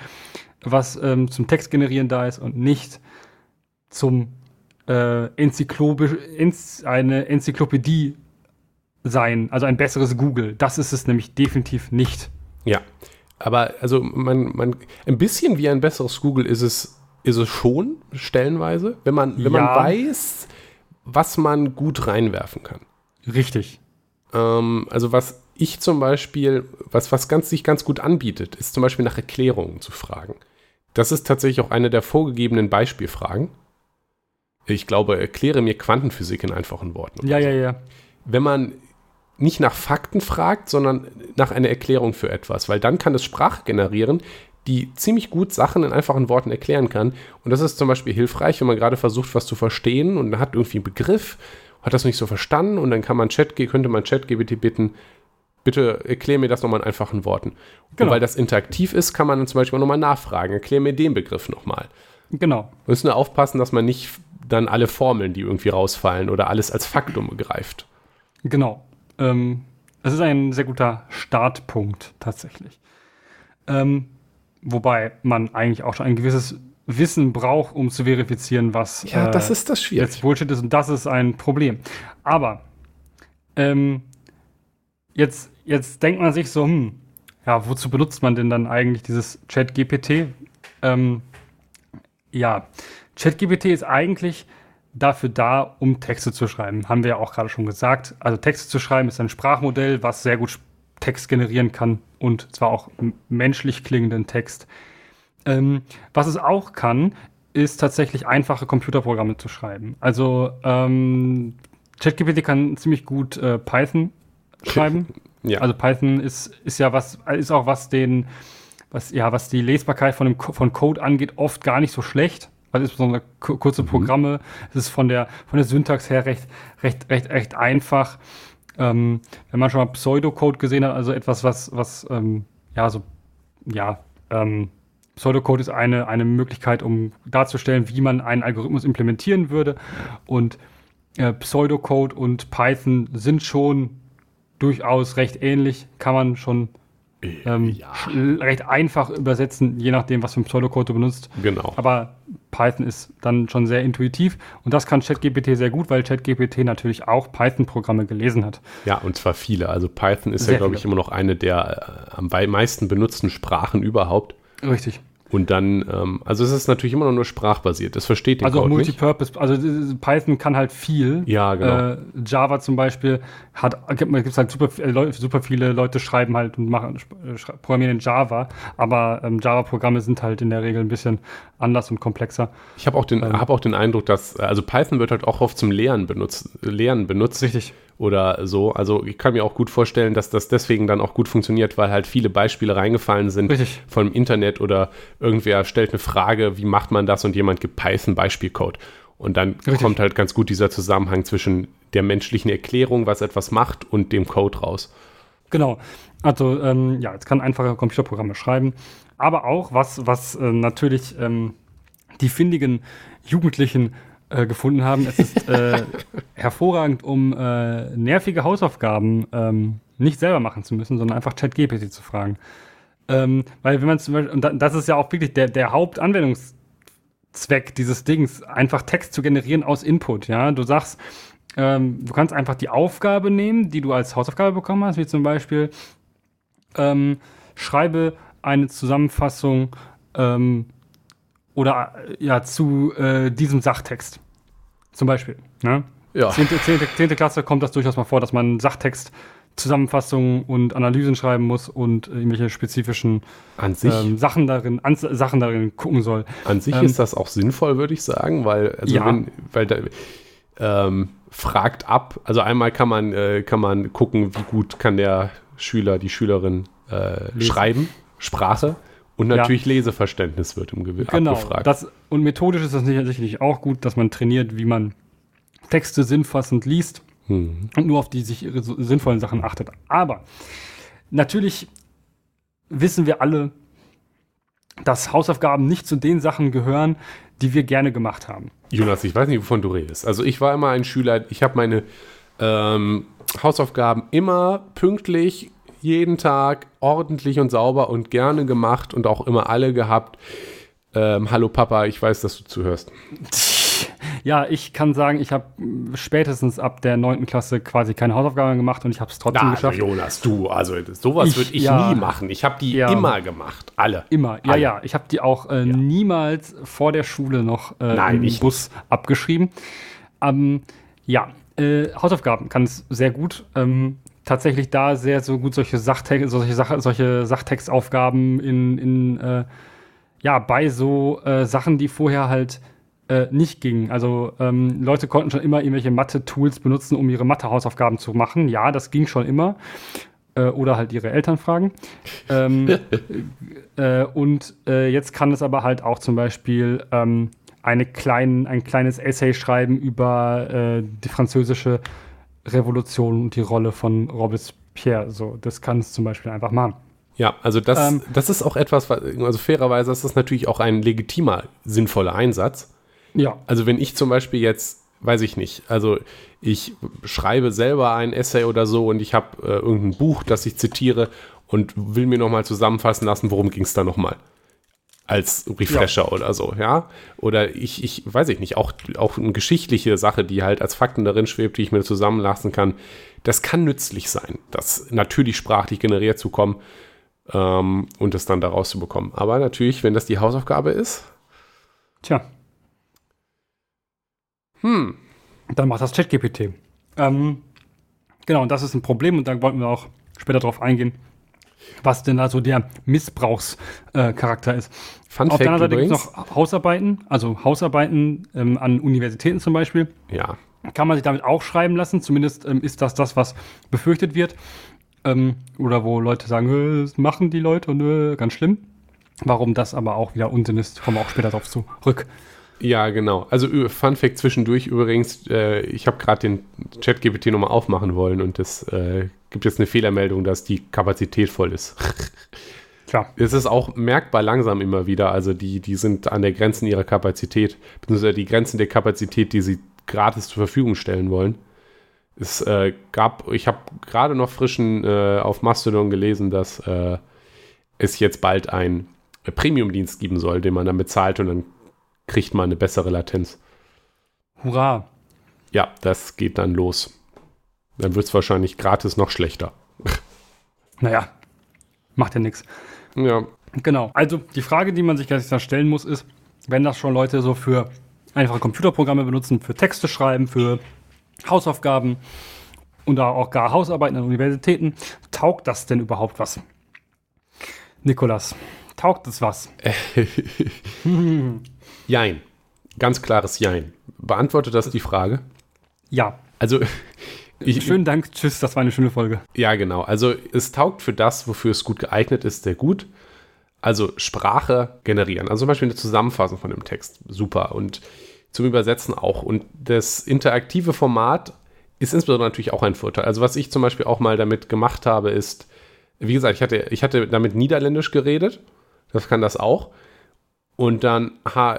was ähm, zum Text generieren da ist und nicht zum äh, Enzyklopisch, Enz, eine Enzyklopädie sein, also ein besseres Google. Das ist es nämlich definitiv nicht. Ja, aber also man, man, ein bisschen wie ein besseres Google ist es, ist es schon, stellenweise, wenn man, wenn ja. man weiß, was man gut reinwerfen kann. Richtig. Ähm, also was ich zum Beispiel, was, was ganz, sich ganz gut anbietet, ist zum Beispiel nach Erklärungen zu fragen. Das ist tatsächlich auch eine der vorgegebenen Beispielfragen. Ich glaube, erkläre mir Quantenphysik in einfachen Worten. Ja, ja, ja. Wenn man nicht nach Fakten fragt, sondern nach einer Erklärung für etwas, weil dann kann es Sprache generieren, die ziemlich gut Sachen in einfachen Worten erklären kann. Und das ist zum Beispiel hilfreich, wenn man gerade versucht, was zu verstehen und hat irgendwie einen Begriff, hat das nicht so verstanden und dann kann man Chat, könnte man ChatGPT bitten, bitte erklär mir das nochmal in einfachen Worten. Genau. Und weil das interaktiv ist, kann man dann zum Beispiel nochmal nachfragen, erklär mir den Begriff nochmal. Genau. Wir müssen nur aufpassen, dass man nicht dann alle Formeln, die irgendwie rausfallen oder alles als Faktum begreift. Genau. Ähm, es ist ein sehr guter Startpunkt tatsächlich. Ähm, wobei man eigentlich auch schon ein gewisses Wissen braucht, um zu verifizieren, was ja, das äh, ist das schwierig. jetzt Bullshit ist. Und das ist ein Problem. Aber ähm, jetzt, jetzt denkt man sich so, hm, ja, wozu benutzt man denn dann eigentlich dieses Chat-GPT? Ähm, ja, ChatGPT ist eigentlich dafür da, um Texte zu schreiben. Haben wir ja auch gerade schon gesagt. Also Texte zu schreiben ist ein Sprachmodell, was sehr gut Text generieren kann und zwar auch menschlich klingenden Text. Ähm, was es auch kann, ist tatsächlich einfache Computerprogramme zu schreiben. Also ähm, ChatGPT kann ziemlich gut äh, Python schreiben. Ja. Also Python ist, ist ja was, ist auch was den, was, ja, was die Lesbarkeit von, dem, von Code angeht, oft gar nicht so schlecht also insbesondere kurze mhm. Programme. Es ist von der, von der Syntax her recht, recht, recht, recht einfach. Ähm, wenn man schon mal Pseudocode gesehen hat, also etwas, was, was, ähm, ja, so, ja, ähm, Pseudocode ist eine, eine Möglichkeit, um darzustellen, wie man einen Algorithmus implementieren würde. Und äh, Pseudocode und Python sind schon durchaus recht ähnlich, kann man schon ähm, ja. recht einfach übersetzen, je nachdem, was für ein Pseudocode du benutzt. Genau. Aber Python ist dann schon sehr intuitiv und das kann ChatGPT sehr gut, weil ChatGPT natürlich auch Python-Programme gelesen hat. Ja, und zwar viele. Also Python ist sehr ja, glaube ich, immer noch eine der äh, am meisten benutzten Sprachen überhaupt. Richtig. Und dann, ähm, also es ist natürlich immer noch nur sprachbasiert. Das versteht den Also Code nicht. Multipurpose, also äh, Python kann halt viel. Ja, genau. Äh, Java zum Beispiel hat, gibt es halt super, äh, super viele Leute schreiben halt und machen, äh, programmieren in Java, aber ähm, Java-Programme sind halt in der Regel ein bisschen anders und komplexer. Ich habe auch, den- hab auch den Eindruck, dass, also Python wird halt auch oft zum Lehren benutzt, Lehren benutzt. Richtig. Oder so. Also ich kann mir auch gut vorstellen, dass das deswegen dann auch gut funktioniert, weil halt viele Beispiele reingefallen sind Richtig. vom Internet oder irgendwer stellt eine Frage, wie macht man das und jemand gibt Python-Beispielcode. Und dann Richtig. kommt halt ganz gut dieser Zusammenhang zwischen der menschlichen Erklärung, was etwas macht, und dem Code raus. Genau. Also, ähm, ja, es kann einfache Computerprogramme schreiben. Aber auch, was, was äh, natürlich ähm, die findigen Jugendlichen äh, gefunden haben, es ist äh, hervorragend, um äh, nervige Hausaufgaben ähm, nicht selber machen zu müssen, sondern einfach ChatGPT zu fragen. Ähm, weil wenn man zum Beispiel, und da- das ist ja auch wirklich der, der Hauptanwendungszweck dieses Dings, einfach Text zu generieren aus Input, ja. Du sagst, ähm, du kannst einfach die Aufgabe nehmen, die du als Hausaufgabe bekommen hast, wie zum Beispiel ähm, schreibe eine Zusammenfassung ähm, oder äh, ja zu äh, diesem Sachtext. Zum Beispiel. Ne? Ja. Zehnte, zehnte, zehnte Klasse kommt das durchaus mal vor, dass man Sachtext, Zusammenfassungen und Analysen schreiben muss und äh, irgendwelche spezifischen An ähm, Sachen darin, Ans Sachen darin gucken soll. an sich ähm, ist das auch sinnvoll, würde ich sagen, weil, also Ja. wenn, weil da, ähm, fragt ab, also einmal kann man, äh, kann man gucken, wie gut kann der Schüler, die Schülerin äh, schreiben, Sprache und Ja. natürlich Leseverständnis wird im Gewissen Genau. abgefragt. Das, und methodisch ist das sicher- sicherlich auch gut, dass man trainiert, wie man Texte sinnfassend liest Hm. und nur auf die sich sinnvollen Sachen achtet. Aber natürlich wissen wir alle, dass Hausaufgaben nicht zu den Sachen gehören, die wir gerne gemacht haben. Jonas, ich weiß nicht, wovon du redest. Also ich war immer ein Schüler, ich habe meine ähm, Hausaufgaben immer pünktlich, jeden Tag ordentlich und sauber und gerne gemacht und auch immer alle gehabt. Ähm, Hallo Papa, ich weiß, dass du zuhörst. Ja, ich kann sagen, ich habe spätestens ab der 9. Klasse quasi keine Hausaufgaben gemacht und ich habe es trotzdem Na, also geschafft. Jonas, du, also sowas würde ich ja. nie machen. Ich habe die Ja. immer gemacht, alle. Immer, ja, Alle. ja. Ich habe die auch äh, niemals vor der Schule noch äh, Nein, im ich Bus abgeschrieben. Ähm, ja, äh, Hausaufgaben kann es sehr gut. Ähm, tatsächlich da sehr so gut solche, Sachtext, solche, Sach solche Sachtextaufgaben in, in äh, ja, bei so äh, Sachen, die vorher halt äh, nicht gingen. Also ähm, Leute konnten schon immer irgendwelche Mathe-Tools benutzen, um ihre Mathe-Hausaufgaben zu machen. Ja, das ging schon immer. Äh, oder halt ihre Eltern fragen. ähm, äh, und äh, jetzt kann es aber halt auch zum Beispiel ähm, eine klein, ein kleines Essay schreiben über äh, die französische Revolution und die Rolle von Robespierre. So, das kann es zum Beispiel einfach machen. Ja, also das, Ähm. das ist auch etwas, was- also fairerweise ist das natürlich auch ein legitimer, sinnvoller Einsatz. Ja, Also wenn ich zum Beispiel jetzt, weiß ich nicht, also ich schreibe selber ein Essay oder so und ich habe äh, irgendein Buch, das ich zitiere und will mir nochmal zusammenfassen lassen, worum ging es da nochmal. Als Refresher oder so, ja. Oder ich, ich weiß ich nicht, auch, auch eine geschichtliche Sache, die halt als Fakten darin schwebt, die ich mir zusammenlassen kann, das kann nützlich sein, das natürlich sprachlich generiert zu kommen ähm, und es dann da rauszubekommen. Aber natürlich, wenn das die Hausaufgabe ist, tja. hm, Dann macht das ChatGPT. Ähm, genau, und das ist ein Problem und da wollten wir auch später drauf eingehen, was denn da so der Missbrauchscharakter äh, ist. Fun Auf der Fact anderen Seite gibt es noch Hausarbeiten, also Hausarbeiten ähm, an Universitäten zum Beispiel. Ja, Kann man sich damit auch schreiben lassen, zumindest ähm, ist das das, was befürchtet wird. Ähm, oder wo Leute sagen, "Äh, das machen die Leute und äh, ganz schlimm. Warum das aber auch wieder Unsinn ist, kommen wir auch später darauf zurück. Ja, genau. Also Fun Fact zwischendurch übrigens, äh, ich habe gerade den ChatGPT nochmal aufmachen wollen und es äh, gibt jetzt eine Fehlermeldung, dass die Kapazität voll ist. Klar. Es ist auch merkbar langsam immer wieder, also die, die sind an der Grenzen ihrer Kapazität, beziehungsweise die Grenzen der Kapazität, die sie gratis zur Verfügung stellen wollen. Es äh, gab, ich habe gerade noch frischen äh, auf Mastodon gelesen, dass äh, es jetzt bald einen Premium-Dienst geben soll, den man dann bezahlt und dann kriegt man eine bessere Latenz. Hurra. Ja, das geht dann los. Dann wird es wahrscheinlich gratis noch schlechter. Naja, macht ja nichts. Ja, Genau. Also die Frage, die man sich gleich dann stellen muss, ist, wenn das schon Leute so für einfache Computerprogramme benutzen, für Texte schreiben, für Hausaufgaben und auch gar Hausarbeiten an Universitäten, taugt das denn überhaupt was? Nikolas, taugt es was? Jein. Ganz klares Jein. Beantwortet das die Frage? Ja. Also, ich, Schönen Dank, tschüss, das war eine schöne Folge. Ja, genau. Also, es taugt für das, wofür es gut geeignet ist, sehr gut. Also, Sprache generieren. Also, zum Beispiel eine Zusammenfassung von dem Text. Super. Und zum Übersetzen auch. Und das interaktive Format ist insbesondere natürlich auch ein Vorteil. Also, was ich zum Beispiel auch mal damit gemacht habe, ist, wie gesagt, ich hatte, ich hatte damit Niederländisch geredet. Das kann das auch. Und dann ha,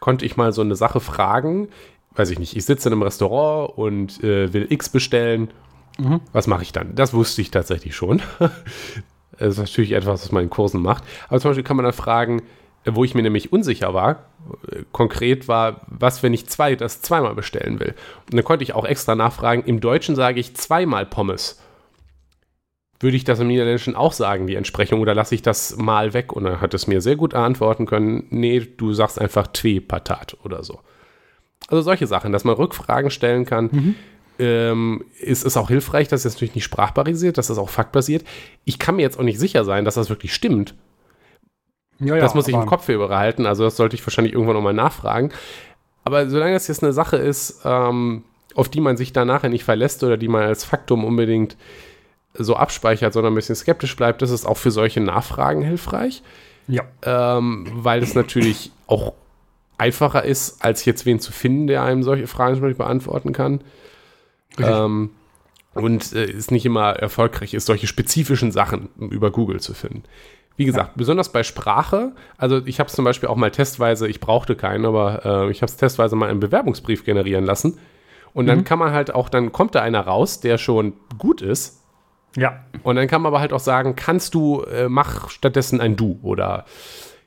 konnte ich mal so eine Sache fragen. Weiß ich nicht, ich sitze in einem Restaurant und äh, will X bestellen. Mhm. Was mache ich dann? Das wusste ich tatsächlich schon. das ist natürlich etwas, was man in Kursen macht. Aber zum Beispiel kann man dann fragen, wo ich mir nämlich unsicher war, konkret war, was, wenn ich zwei, das zweimal bestellen will. Und dann konnte ich auch extra nachfragen, im Deutschen sage ich zweimal Pommes würde ich das im Niederländischen auch sagen, die Entsprechung, oder lasse ich das mal weg? Und dann hat es mir sehr gut antworten können, nee, du sagst einfach Twee Patat oder so. Also solche Sachen, dass man Rückfragen stellen kann, mhm. ähm, ist, ist auch hilfreich, das ist natürlich nicht sprachbarisiert, das ist auch faktbasiert. Ich kann mir jetzt auch nicht sicher sein, dass das wirklich stimmt. Ja, ja, das muss ich im Kopf überhalten, also das sollte ich wahrscheinlich irgendwann nochmal nachfragen. Aber solange das jetzt eine Sache ist, ähm, auf die man sich da nachher nicht verlässt oder die man als Faktum unbedingt so abspeichert, sondern ein bisschen skeptisch bleibt, das ist auch für solche Nachfragen hilfreich. Ja. Ähm, weil es natürlich auch einfacher ist, als jetzt wen zu finden, der einem solche Fragen zum Beispiel beantworten kann. Ähm, und äh, ist nicht immer erfolgreich ist, solche spezifischen Sachen über Google zu finden. Wie gesagt, ja. besonders bei Sprache, also ich habe es zum Beispiel auch mal testweise, ich brauchte keinen, aber äh, ich habe es testweise mal einen Bewerbungsbrief generieren lassen. Und dann mhm. kann man halt auch, dann kommt da einer raus, der schon gut ist, ja. Und dann kann man aber halt auch sagen, kannst du, äh, mach stattdessen ein Du oder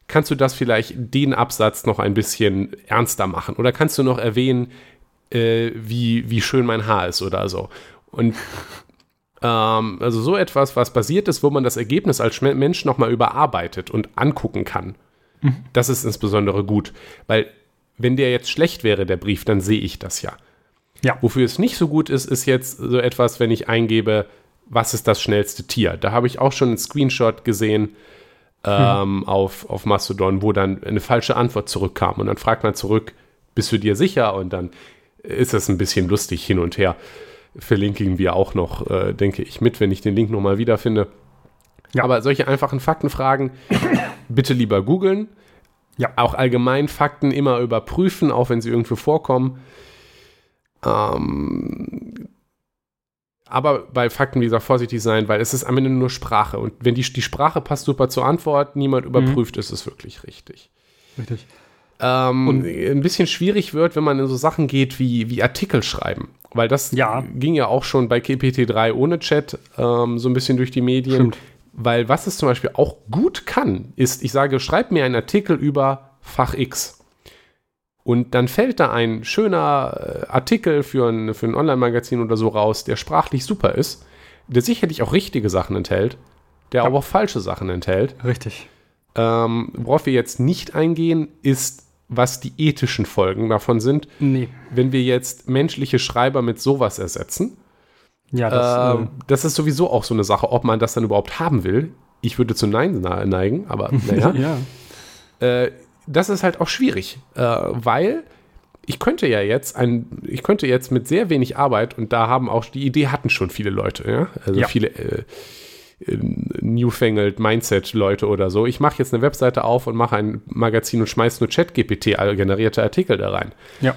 kannst du das vielleicht den Absatz noch ein bisschen ernster machen oder kannst du noch erwähnen, äh, wie, wie schön mein Haar ist oder so. Und ähm, also so etwas, was basiert ist, wo man das Ergebnis als Mensch nochmal überarbeitet und angucken kann. Mhm. Das ist insbesondere gut, weil wenn der jetzt schlecht wäre, der Brief, dann sehe ich das ja. Ja. Wofür es nicht so gut ist, ist jetzt so etwas, wenn ich eingebe, was ist das schnellste Tier? Da habe ich auch schon einen Screenshot gesehen ähm, hm. auf, auf Mastodon, wo dann eine falsche Antwort zurückkam. Und dann fragt man zurück, bist du dir sicher? Und dann ist das ein bisschen lustig hin und her. Verlinken wir auch noch, äh, denke ich, mit, wenn ich den Link nochmal wiederfinde. Ja. Aber solche einfachen Faktenfragen bitte lieber googeln. Ja. Auch allgemein Fakten immer überprüfen, auch wenn sie irgendwo vorkommen. Ähm, aber bei Fakten, wie gesagt, vorsichtig sein, weil es ist am Ende nur Sprache. Und wenn die, die Sprache passt super zur Antwort, niemand mhm. überprüft, mhm. ist es wirklich richtig. Richtig. Ähm, und ein bisschen schwierig wird, wenn man in so Sachen geht wie, wie Artikel schreiben. Weil das ja. ging ja auch schon bei GPT-3 ohne Chat ähm, so ein bisschen durch die Medien. Stimmt. Weil was es zum Beispiel auch gut kann, ist, ich sage, schreib mir einen Artikel über Fach X. Und dann fällt da ein schöner äh, Artikel für ein, für ein Online-Magazin oder so raus, der sprachlich super ist, der sicherlich auch richtige Sachen enthält, der ja. aber auch falsche Sachen enthält. Richtig. Ähm, worauf wir jetzt nicht eingehen, ist, was die ethischen Folgen davon sind. Nee. Wenn wir jetzt menschliche Schreiber mit sowas ersetzen. Ja, das, äh, äh, das ist sowieso auch so eine Sache, ob man das dann überhaupt haben will. Ich würde zu Nein neigen, aber naja. ja. Äh, das ist halt auch schwierig, äh, weil ich könnte ja jetzt ein, ich könnte jetzt mit sehr wenig Arbeit und da haben auch die Idee hatten schon viele Leute, ja, also ja. viele äh, äh, Newfangled Mindset-Leute oder so. Ich mache jetzt eine Webseite auf und mache ein Magazin und schmeiße nur Chat-GPT-generierte Artikel da rein. Ja.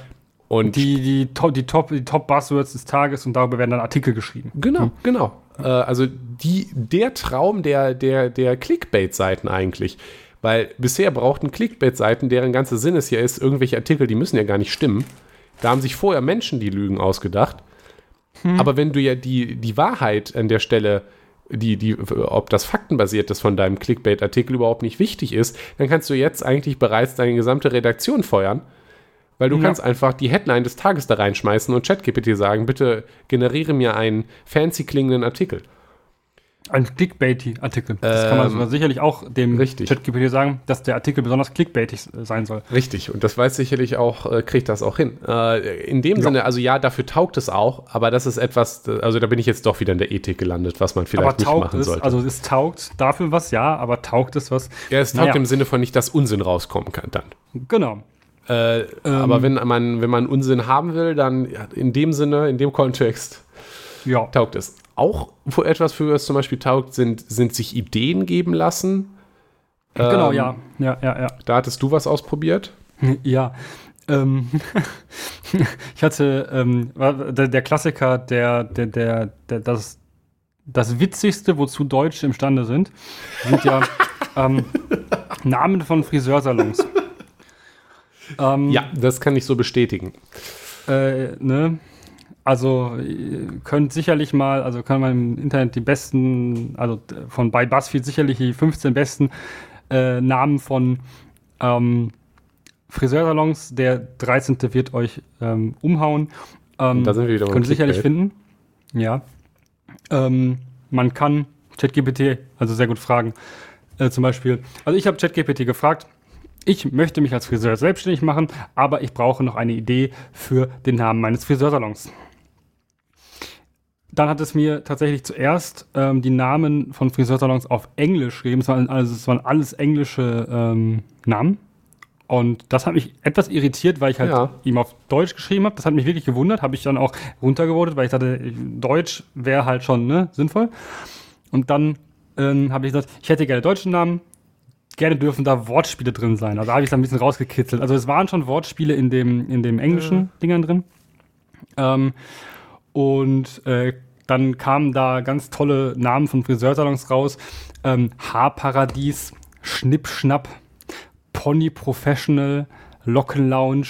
Und die, die, to die, Top, die Top Buzzwords des Tages und darüber werden dann Artikel geschrieben. Genau, hm. genau. Äh, also die, der Traum der, der, der Clickbait-Seiten eigentlich. Weil bisher brauchten Clickbait-Seiten, deren ganze Sinn es hier ist, irgendwelche Artikel, die müssen ja gar nicht stimmen. Da haben sich vorher Menschen die Lügen ausgedacht. Hm. Aber wenn du ja die, die Wahrheit an der Stelle, die, die, ob das faktenbasiert ist von deinem Clickbait-Artikel überhaupt nicht wichtig ist, dann kannst du jetzt eigentlich bereits deine gesamte Redaktion feuern. Weil du ja. kannst einfach die Headline des Tages da reinschmeißen und ChatGPT sagen, bitte generiere mir einen fancy klingenden Artikel. Ein Clickbaity-Artikel. Das kann man Ähm, sogar sicherlich auch dem richtig. ChatGPT sagen, dass der Artikel besonders clickbaitig äh, sein soll. Richtig, und das weiß sicherlich auch, äh, kriegt das auch hin. Äh, in dem Ja. Sinne, also ja, dafür taugt es auch, aber das ist etwas, also da bin ich jetzt doch wieder in der Ethik gelandet, was man vielleicht aber nicht taugt machen es, sollte. also es taugt dafür was, ja, aber taugt es was? ja, es taugt naja. im Sinne von nicht, dass Unsinn rauskommen kann dann. Genau. Äh, aber wenn man, wenn man Unsinn haben will, dann in dem Sinne, in dem Kontext Ja. taugt es. Auch wo etwas für es zum Beispiel taugt, sind, sind sich Ideen geben lassen. Genau, Ähm, ja. Ja, ja, ja. Da hattest du was ausprobiert? Ja. Ähm, ich hatte ähm, der, der Klassiker, der, der, der, der, das, das Witzigste, wozu Deutsche imstande sind, sind ja ähm, Namen von Friseursalons. Ähm, Ja, das kann ich so bestätigen. Äh, ne? Also ihr könnt sicherlich mal, also kann man im Internet die besten, also von bei BuzzFeed sicherlich die 15 besten äh, Namen von ähm, Friseursalons. Der 13. wird euch ähm, umhauen. Ähm, Da sind wir wieder Könnt ihr sicherlich finden. Ja. Ähm, man kann ChatGPT also sehr gut fragen. Äh, zum Beispiel, also ich habe ChatGPT gefragt, ich möchte mich als Friseur selbstständig machen, aber ich brauche noch eine Idee für den Namen meines Friseursalons. Dann hat es mir tatsächlich zuerst ähm, die Namen von Friseursalons auf Englisch gegeben. Es waren, also, es waren alles englische ähm, Namen. Und das hat mich etwas irritiert, weil ich halt Ja. ihm auf Deutsch geschrieben habe. Das hat mich wirklich gewundert. Habe ich dann auch runtergevotet, weil ich dachte, Deutsch wäre halt schon ne, sinnvoll. Und dann ähm, habe ich gesagt, ich hätte gerne deutschen Namen. Gerne dürfen da Wortspiele drin sein. Also habe ich da ein bisschen rausgekitzelt. Also es waren schon Wortspiele in dem, in dem englischen Dingern drin. Ähm, und äh, dann kamen da ganz tolle Namen von Friseursalons raus. Ähm, Haarparadies, Schnippschnapp, Pony Professional, Lockenlounge,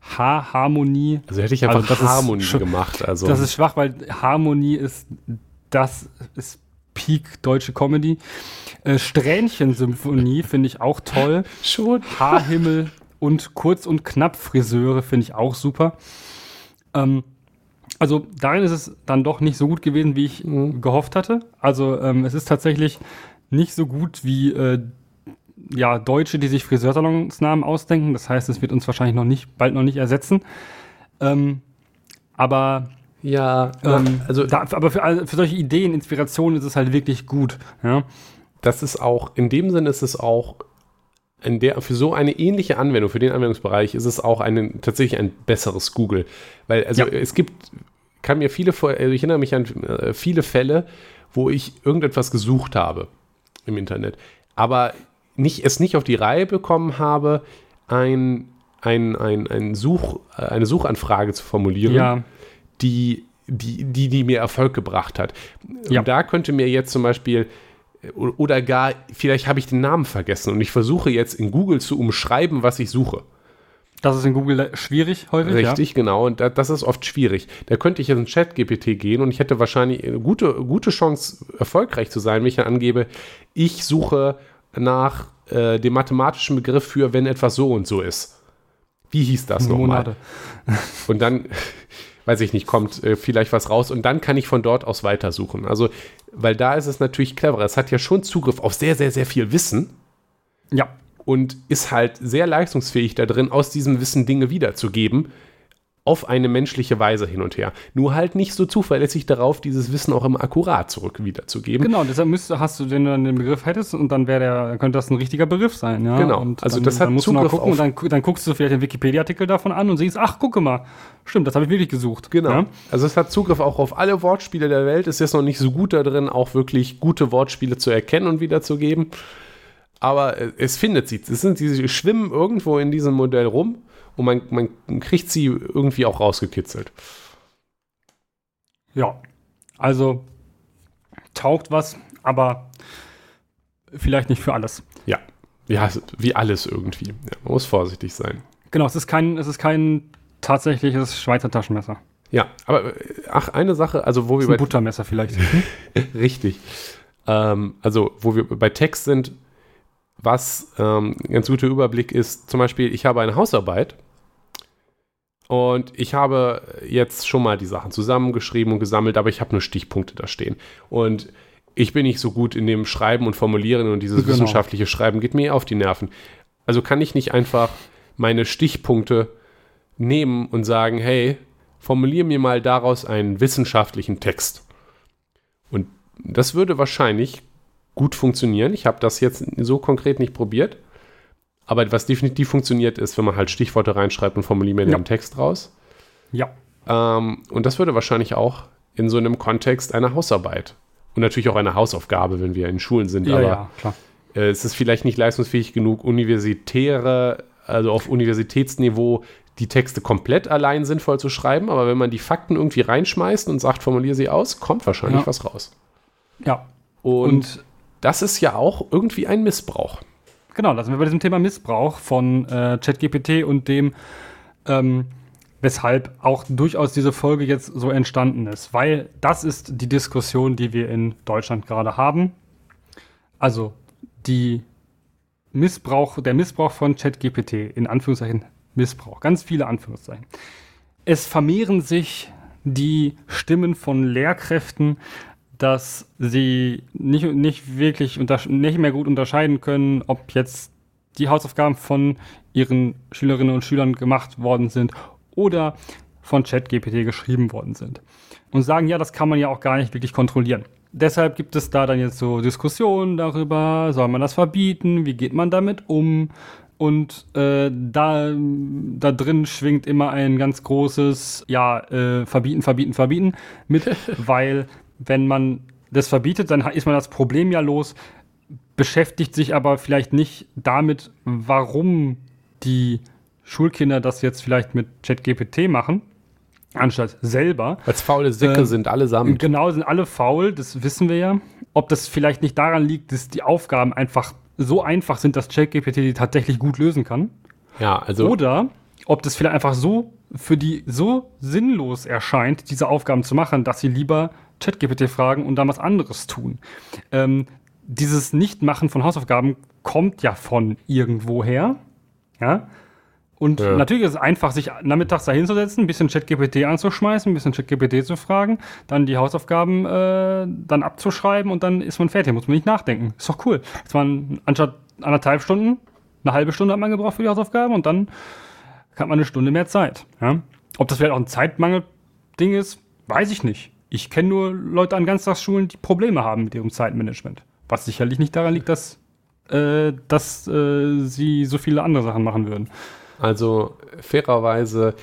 Haarharmonie. Also hätte ich einfach Also Harmonie gemacht. Also Das ist schwach, weil Harmonie ist das ist Peak deutsche Comedy. Äh, Strähnchensymphonie finde ich auch toll. schon. Haarhimmel und kurz und knapp Friseure finde ich auch super. Ähm, also darin ist es dann doch nicht so gut gewesen, wie ich gehofft hatte. Also ähm, es ist tatsächlich nicht so gut wie äh, ja, Deutsche, die sich Friseursalonsnamen ausdenken. Das heißt, es wird uns wahrscheinlich noch nicht, bald noch nicht ersetzen. Ähm, aber Ja, ähm, also da, aber für, all- für solche Ideen, Inspirationen ist es halt wirklich gut. Ja? das ist auch, in dem Sinne ist es auch, in der, für so eine ähnliche Anwendung, für den Anwendungsbereich, ist es auch eine, tatsächlich ein besseres Google. Weil, also Ja. es gibt, kann mir viele, vor- also ich erinnere mich an äh, viele Fälle, wo ich irgendetwas gesucht habe im Internet, aber nicht, es nicht auf die Reihe bekommen habe, ein, ein, ein, ein Such, eine Suchanfrage zu formulieren, Ja. die, die, die, die mir Erfolg gebracht hat. Ja. Und da könnte mir jetzt zum Beispiel oder gar, vielleicht habe ich den Namen vergessen und ich versuche jetzt in Google zu umschreiben, was ich suche. Das ist in Google schwierig häufig. Richtig, genau. Und da, das ist oft schwierig. Da könnte ich jetzt in Chat-GPT gehen und ich hätte wahrscheinlich eine gute, gute Chance, erfolgreich zu sein, wenn ich angebe, ich suche nach äh, dem mathematischen Begriff für, wenn etwas so und so ist. Wie hieß das Ja. nochmal? Und dann, weiß ich nicht, kommt äh, vielleicht was raus und dann kann ich von dort aus weitersuchen. Also, weil da ist es natürlich cleverer. Es hat ja schon Zugriff auf sehr, sehr, sehr viel Wissen Ja. und ist halt sehr leistungsfähig da drin, aus diesem Wissen Dinge wiederzugeben, auf eine menschliche Weise hin und her. Nur halt nicht so zuverlässig darauf, dieses Wissen auch immer akkurat zurück wiederzugeben. Genau, deshalb müsste, hast du, wenn du dann den Begriff hättest und dann wäre der, dann könnte das ein richtiger Begriff sein, ja. Genau. Und Also dann, das hat dann musst du Zugriff gucken und dann, dann guckst du vielleicht den Wikipedia-Artikel davon an und siehst, ach, gucke mal, stimmt, das habe ich wirklich gesucht. Genau. Ja? Also es hat Zugriff auch auf alle Wortspiele der Welt, ist jetzt noch nicht so gut da drin, auch wirklich gute Wortspiele zu erkennen und wiederzugeben. Aber äh, es findet sie. Es sind diese schwimmen irgendwo in diesem Modell rum und man, man kriegt sie irgendwie auch rausgekitzelt. Ja. Also taugt was, aber vielleicht nicht für alles. Ja. Ja, wie alles irgendwie. Ja, man muss vorsichtig sein. Genau, es ist kein, es ist kein tatsächliches Schweizer Taschenmesser. Ja, aber äh, ach, eine Sache, also wo wir ein bei Buttermesser vielleicht. Richtig. Ähm, also, wo wir bei Text sind, was ähm, ein ganz guter Überblick ist, zum Beispiel, ich habe eine Hausarbeit und ich habe jetzt schon mal die Sachen zusammengeschrieben und gesammelt, aber ich habe nur Stichpunkte da stehen. Und ich bin nicht so gut in dem Schreiben und Formulieren und dieses Genau. wissenschaftliche Schreiben geht mir auf die Nerven. Also kann ich nicht einfach meine Stichpunkte nehmen und sagen, hey, formulier mir mal daraus einen wissenschaftlichen Text. Und das würde wahrscheinlich gut funktionieren. Ich habe das jetzt so konkret nicht probiert. Aber was definitiv funktioniert, ist, wenn man halt Stichworte reinschreibt und formuliert mir Ja. den Text raus. Ja. Ähm, und das würde wahrscheinlich auch in so einem Kontext eine Hausarbeit und natürlich auch eine Hausaufgabe, wenn wir in Schulen sind. Ja, aber ja, klar. äh, es ist vielleicht nicht leistungsfähig genug, universitäre, also auf Universitätsniveau die Texte komplett allein sinnvoll zu schreiben. Aber wenn man die Fakten irgendwie reinschmeißt und sagt, formuliere sie aus, kommt wahrscheinlich Ja. was raus. Ja. Und, Und das ist ja auch irgendwie ein Missbrauch. Genau, da sind wir bei diesem Thema Missbrauch von äh, ChatGPT und dem, ähm, weshalb auch durchaus diese Folge jetzt so entstanden ist. Weil das ist die Diskussion, die wir in Deutschland gerade haben. Also die Missbrauch, der Missbrauch von ChatGPT, in Anführungszeichen Missbrauch, ganz viele Anführungszeichen. Es vermehren sich die Stimmen von Lehrkräften, dass sie nicht, nicht wirklich nicht mehr gut unterscheiden können, ob jetzt die Hausaufgaben von ihren Schülerinnen und Schülern gemacht worden sind oder von ChatGPT geschrieben worden sind. Und sagen, ja, das kann man ja auch gar nicht wirklich kontrollieren. Deshalb gibt es da dann jetzt so Diskussionen darüber, soll man das verbieten, wie geht man damit um? Und äh, da, da drin schwingt immer ein ganz großes, ja, äh, verbieten, verbieten, verbieten mit, weil wenn man das verbietet, dann ist man das Problem ja los, beschäftigt sich aber vielleicht nicht damit, warum die Schulkinder das jetzt vielleicht mit ChatGPT machen, anstatt selber. Als faule Säcke Ähm, sind allesamt. Genau, sind alle faul, das wissen wir ja. Ob das vielleicht nicht daran liegt, dass die Aufgaben einfach so einfach sind, dass ChatGPT die tatsächlich gut lösen kann. Ja, also Oder ob das vielleicht einfach so für die so sinnlos erscheint, diese Aufgaben zu machen, dass sie lieber ChatGPT fragen und dann was anderes tun. Ähm, dieses Nichtmachen von Hausaufgaben kommt ja von irgendwoher. Ja. Und Ja. natürlich ist es einfach, sich nachmittags da hinzusetzen, ein bisschen ChatGPT anzuschmeißen, ein bisschen ChatGPT zu fragen, dann die Hausaufgaben äh, dann abzuschreiben und dann ist man fertig. Muss man nicht nachdenken. Ist doch cool. Jetzt man anstatt anderthalb Stunden, eine halbe Stunde hat man gebraucht für die Hausaufgaben und dann hat man eine Stunde mehr Zeit. Ja? Ob das vielleicht auch ein Zeitmangel-Ding ist, weiß ich nicht. Ich kenne nur Leute an Ganztagsschulen, die Probleme haben mit ihrem Zeitmanagement. Was sicherlich nicht daran liegt, dass, äh, dass äh, sie so viele andere Sachen machen würden. Also fairerweise,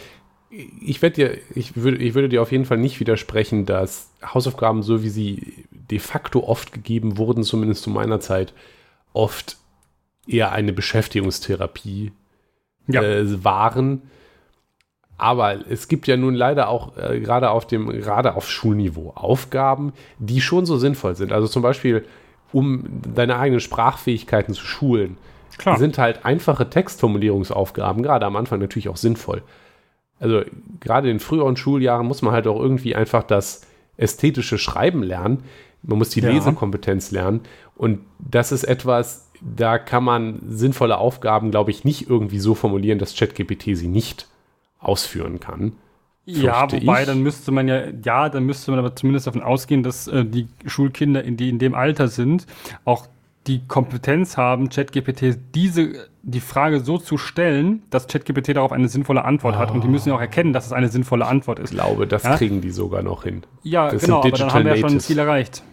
ich, werd dir, ich, würde, ich würde dir auf jeden Fall nicht widersprechen, dass Hausaufgaben, so wie sie de facto oft gegeben wurden, zumindest zu meiner Zeit, oft eher eine Beschäftigungstherapie Ja. äh, waren. Aber es gibt ja nun leider auch äh, gerade auf dem, gerade auf Schulniveau Aufgaben, die schon so sinnvoll sind. Also zum Beispiel, um deine eigenen Sprachfähigkeiten zu schulen, Klar. sind halt einfache Textformulierungsaufgaben, gerade am Anfang natürlich auch sinnvoll. Also gerade in früheren Schuljahren muss man halt auch irgendwie einfach das ästhetische Schreiben lernen. Man muss die Ja. Lesekompetenz lernen. Und das ist etwas, da kann man sinnvolle Aufgaben, glaube ich, nicht irgendwie so formulieren, dass ChatGPT sie nicht ausführen kann. Ja, wobei, ich. dann müsste man ja, ja, dann müsste man aber zumindest davon ausgehen, dass äh, die Schulkinder, in die in dem Alter sind, auch die Kompetenz haben, ChatGPT diese, die Frage so zu stellen, dass ChatGPT darauf eine sinnvolle Antwort hat. Und die müssen ja auch erkennen, dass es eine sinnvolle Antwort ist. Ich glaube, das Ja? kriegen die sogar noch hin. Ja, Das genau, aber dann haben wir ja schon ein. Ziel erreicht.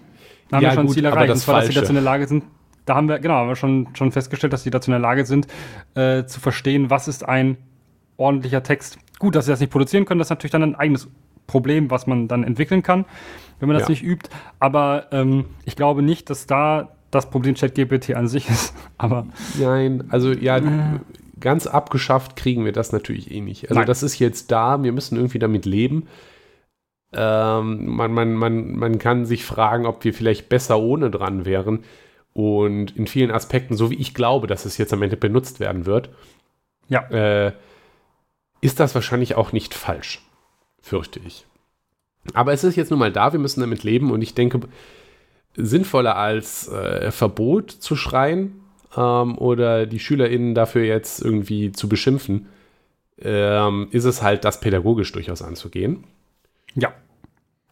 Da haben Ja, wir schon gut, ein Ziel erreicht. das Und zwar, dass sie dazu in der Lage sind, da haben wir, genau, haben wir schon, schon festgestellt, dass sie dazu in der Lage sind, äh, zu verstehen, was ist ein ordentlicher Text. Gut, dass sie das nicht produzieren können, das ist natürlich dann ein eigenes Problem, was man dann entwickeln kann, wenn man das Ja. nicht übt. Aber ähm, ich glaube nicht, dass da das Problem ChatGPT an sich ist. Aber Nein, also ja, ganz abgeschafft kriegen wir das natürlich eh nicht. Also Nein. das ist jetzt da, wir müssen irgendwie damit leben. Ähm, man, man, man, man kann sich fragen, ob wir vielleicht besser ohne dran wären. Und in vielen Aspekten, so wie ich glaube, dass es jetzt am Ende benutzt werden wird, ja, äh, ist das wahrscheinlich auch nicht falsch, fürchte ich. Aber es ist jetzt nun mal da, wir müssen damit leben und ich denke, sinnvoller als äh, Verbot zu schreien ähm, oder die SchülerInnen dafür jetzt irgendwie zu beschimpfen, ähm, ist es halt, das pädagogisch durchaus anzugehen. ja,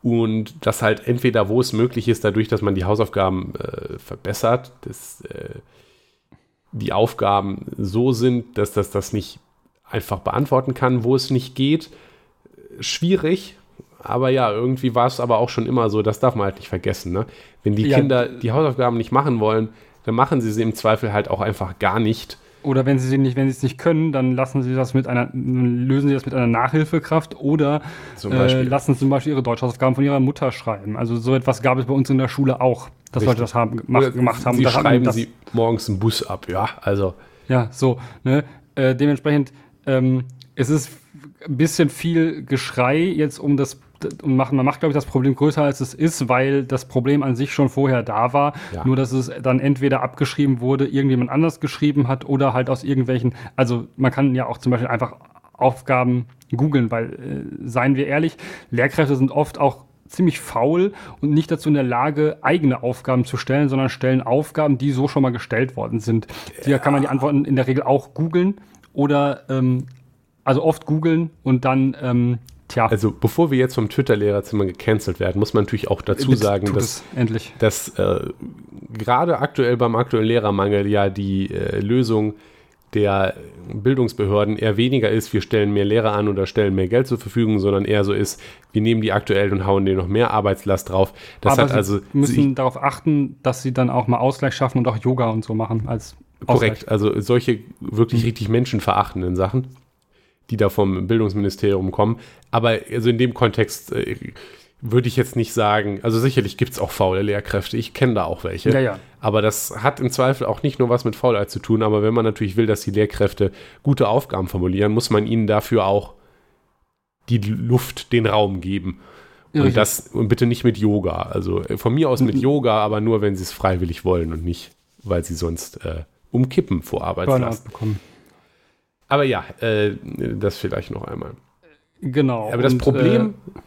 Und das halt entweder, wo es möglich ist, dadurch, dass man die Hausaufgaben äh, verbessert, dass äh, die Aufgaben so sind, dass das das nicht einfach beantworten kann, wo es nicht geht. Schwierig, aber ja, irgendwie war es aber auch schon immer so, das darf man halt nicht vergessen. Ne? Wenn die ja. Kinder die Hausaufgaben nicht machen wollen, dann machen sie sie im Zweifel halt auch einfach gar nicht. Oder wenn sie sie nicht, wenn sie es nicht können, dann lassen sie das mit einer, lösen sie das mit einer Nachhilfekraft oder äh, lassen zum Beispiel ihre Deutschhausaufgaben von ihrer Mutter schreiben. Also so etwas gab es bei uns in der Schule auch, dass Richtig. Leute das haben, gemacht, gemacht haben. Sie schreiben haben, sie morgens einen Bus ab, ja, also. Ja, so, ne? Äh, dementsprechend, ähm, es ist ein bisschen viel Geschrei jetzt um das und machen, man macht, glaube ich, das Problem größer, als es ist, weil das Problem an sich schon vorher da war. Ja. Nur, dass es dann entweder abgeschrieben wurde, irgendjemand anders geschrieben hat oder halt aus irgendwelchen, also man kann ja auch zum Beispiel einfach Aufgaben googeln, weil, äh, seien wir ehrlich, Lehrkräfte sind oft auch ziemlich faul und nicht dazu in der Lage, eigene Aufgaben zu stellen, sondern stellen Aufgaben, die so schon mal gestellt worden sind. Hier kann man die Antworten in der Regel auch googeln oder ähm, also oft googeln und dann ähm, Tja. Also bevor wir jetzt vom Twitter-Lehrerzimmer gecancelt werden, muss man natürlich auch dazu sagen, dass, dass äh, gerade aktuell beim aktuellen Lehrermangel ja die äh, Lösung der Bildungsbehörden eher weniger ist, wir stellen mehr Lehrer an oder stellen mehr Geld zur Verfügung, sondern eher so ist, wir nehmen die aktuell und hauen denen noch mehr Arbeitslast drauf. Das Aber hat sie also müssen darauf achten, dass sie dann auch mal Ausgleich schaffen und auch Yoga und so machen als Korrekt, also solche wirklich mhm. richtig menschenverachtenden Sachen die da vom Bildungsministerium kommen. Aber also in dem Kontext äh, würde ich jetzt nicht sagen, also sicherlich gibt es auch faule Lehrkräfte, ich kenne da auch welche. Ja, ja. Aber das hat im Zweifel auch nicht nur was mit Faulheit zu tun, aber wenn man natürlich will, dass die Lehrkräfte gute Aufgaben formulieren, muss man ihnen dafür auch die Luft, den Raum geben. Ja, und das und bitte nicht mit Yoga. Also äh, von mir aus mit Yoga, aber nur, wenn sie es freiwillig wollen und nicht, weil sie sonst äh, umkippen vor Arbeitslast. bekommen. Aber ja, äh, das vielleicht noch einmal. Genau. Aber das und, Problem, äh,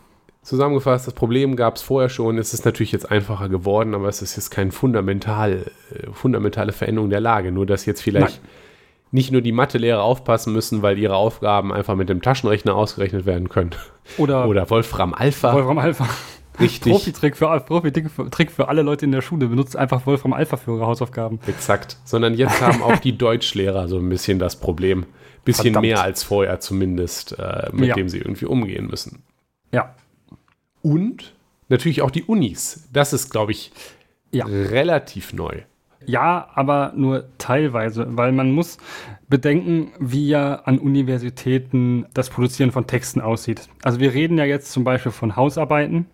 zusammengefasst, das Problem gab es vorher schon. Es ist natürlich jetzt einfacher geworden, aber es ist jetzt keine fundamental, äh, fundamentale Veränderung der Lage. Nur, dass jetzt vielleicht Nein. nicht nur die Mathelehrer aufpassen müssen, weil ihre Aufgaben einfach mit dem Taschenrechner ausgerechnet werden können. Oder, Oder Wolfram Alpha. Wolfram Alpha. Richtig. Profi-Trick für, Profi -Trick für alle Leute in der Schule. Benutzt einfach Wolfram Alpha für eure Hausaufgaben. Exakt. Sondern jetzt haben auch die Deutschlehrer so ein bisschen das Problem. Bisschen Verdammt. mehr als vorher zumindest, äh, mit ja. dem sie irgendwie umgehen müssen. Ja. Und natürlich auch die Unis. Das ist, glaube ich, ja. relativ neu. Ja, aber nur teilweise, weil man muss bedenken, wie ja an Universitäten das Produzieren von Texten aussieht. Also wir reden ja jetzt zum Beispiel von Hausarbeiten,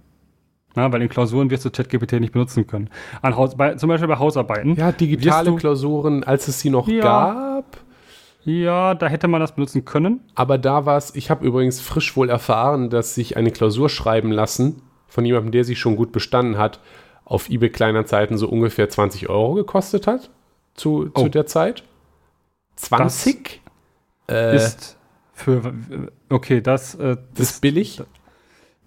na, weil in Klausuren wirst du ChatGPT nicht benutzen können. An Haus, bei, zum Beispiel bei Hausarbeiten. Ja, digitale du, Klausuren, als es sie noch ja, gab. Ja, da hätte man das benutzen können. Aber da war es, ich habe übrigens frisch wohl erfahren, dass sich eine Klausur schreiben lassen von jemandem, der sie schon gut bestanden hat, auf eBay Kleinanzeigen so ungefähr 20 Euro gekostet hat zu, oh. zu der Zeit. 20? Das äh, ist für, okay, das, äh, das ist billig.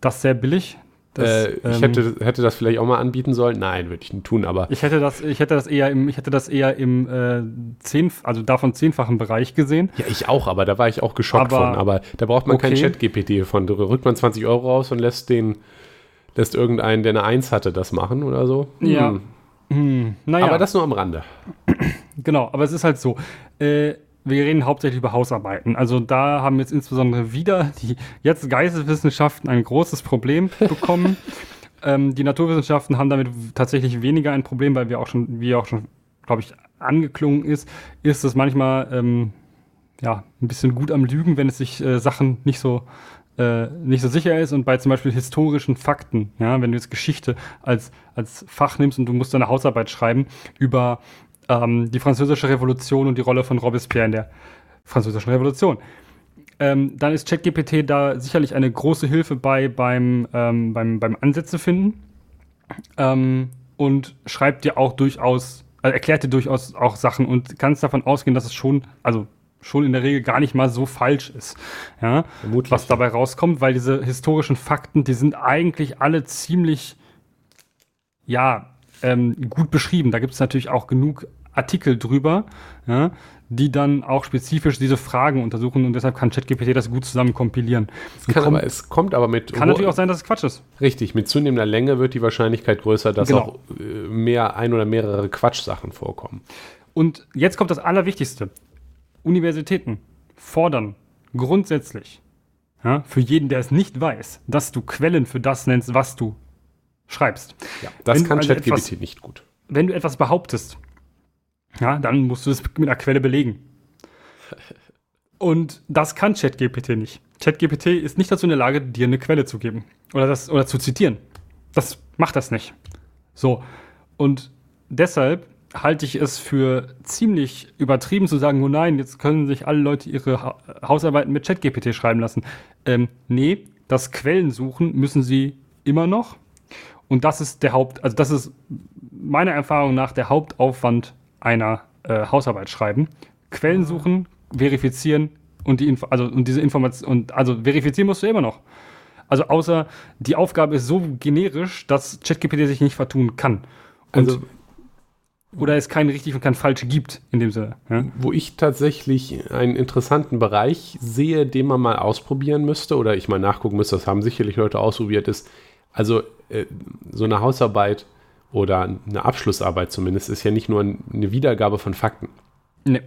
Das ist sehr billig. Das, äh, ich ähm, hätte, hätte das vielleicht auch mal anbieten sollen. Nein, würde ich nicht tun, aber. Ich hätte das, ich hätte das eher im, ich hätte das eher im äh, zehn, also davon zehnfachen Bereich gesehen. Ja, ich auch, aber da war ich auch geschockt aber, von. Aber da braucht man okay. kein Chat-GPT von. Da rückt man 20 Euro raus und lässt den, lässt irgendeinen, der eine 1 hatte, das machen oder so. Hm. Ja. Hm, naja. Aber das nur am Rande. Genau, aber es ist halt so. Äh, wir reden hauptsächlich über Hausarbeiten. Also da haben jetzt insbesondere wieder die jetzt Geisteswissenschaften ein großes Problem bekommen. ähm, die Naturwissenschaften haben damit tatsächlich weniger ein Problem, weil wir auch schon, wie auch schon, glaube ich, angeklungen ist, ist es manchmal ähm, ja ein bisschen gut am Lügen, wenn es sich äh, Sachen nicht so äh, nicht so sicher ist und bei zum Beispiel historischen Fakten, ja, wenn du jetzt Geschichte als, als Fach nimmst und du musst deine Hausarbeit schreiben über ähm, die Französische Revolution und die Rolle von Robespierre in der Französischen Revolution. Ähm, dann ist ChatGPT da sicherlich eine große Hilfe bei beim, ähm, beim, beim Ansätze finden ähm, und schreibt dir auch durchaus, also erklärt dir durchaus auch Sachen und kannst davon ausgehen, dass es schon, also schon in der Regel gar nicht mal so falsch ist, ja, was dabei rauskommt, weil diese historischen Fakten, die sind eigentlich alle ziemlich, ja, ähm, gut beschrieben. Da gibt es natürlich auch genug Artikel drüber, ja, die dann auch spezifisch diese Fragen untersuchen und deshalb kann ChatGPT das gut zusammen kompilieren. Es, kann kommt, aber, es kommt aber mit. Kann natürlich auch sein, dass es Quatsch ist. Richtig, mit zunehmender Länge wird die Wahrscheinlichkeit größer, dass genau. auch äh, mehr ein oder mehrere Quatschsachen vorkommen. Und jetzt kommt das Allerwichtigste. Universitäten fordern grundsätzlich ja, für jeden, der es nicht weiß, dass du Quellen für das nennst, was du schreibst. Ja, das wenn kann also ChatGPT nicht gut. Wenn du etwas behauptest, ja, dann musst du es mit einer Quelle belegen. Und das kann ChatGPT nicht. ChatGPT ist nicht dazu in der Lage, dir eine Quelle zu geben oder, das, oder zu zitieren. Das macht das nicht. So. Und deshalb halte ich es für ziemlich übertrieben zu sagen, oh nein, jetzt können sich alle Leute ihre ha Hausarbeiten mit ChatGPT schreiben lassen. Ähm, nee, das Quellen suchen müssen sie immer noch. Und das ist der Haupt, also das ist meiner Erfahrung nach der Hauptaufwand einer äh, Hausarbeit schreiben. Quellen suchen, verifizieren und die Info also und diese Information und also verifizieren musst du immer noch. Also außer die Aufgabe ist so generisch, dass ChatGPT sich nicht vertun kann. Und also oder es kein richtig und kein falsch gibt in dem Sinne. Ja? Wo ich tatsächlich einen interessanten Bereich sehe, den man mal ausprobieren müsste oder ich mal nachgucken müsste, das haben sicherlich Leute ausprobiert, ist also äh, so eine Hausarbeit oder eine Abschlussarbeit zumindest ist ja nicht nur eine Wiedergabe von Fakten. Nee.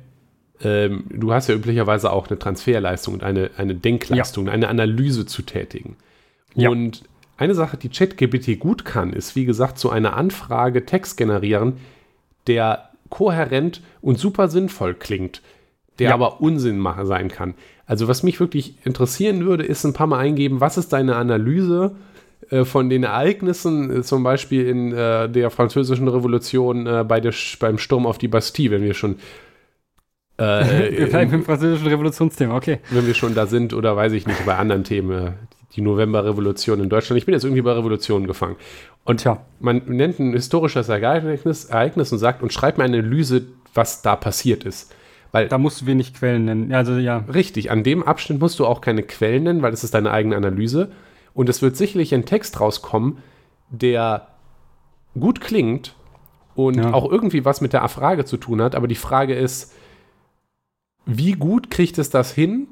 Ähm, du hast ja üblicherweise auch eine Transferleistung und eine, eine Denkleistung, ja. eine Analyse zu tätigen. Ja. Und eine Sache, die ChatGPT gut kann, ist, wie gesagt, so eine Anfrage Text generieren, der kohärent und super sinnvoll klingt, der ja. aber Unsinn sein kann. Also was mich wirklich interessieren würde, ist ein paar Mal eingeben, was ist deine Analyse äh, von den Ereignissen, äh, zum Beispiel in äh, der französischen Revolution bei der, beim Sturm auf die Bastille, wenn wir schon äh, wir bleiben im französischen Revolutionsthema, okay. Wenn wir schon da sind oder weiß ich nicht, bei anderen Themen, die Novemberrevolution in Deutschland. Ich bin jetzt irgendwie bei Revolutionen gefangen. Und ja. man nennt ein historisches Ereignis, Ereignis und sagt und schreibt mir eine Analyse, was da passiert ist. Weil, da musst du wenig Quellen nennen. Also, ja. Richtig, an dem Abschnitt musst du auch keine Quellen nennen, weil es ist deine eigene Analyse. Und es wird sicherlich ein Text rauskommen, der gut klingt und ja. auch irgendwie was mit der Frage zu tun hat. Aber die Frage ist, wie gut kriegt es das hin,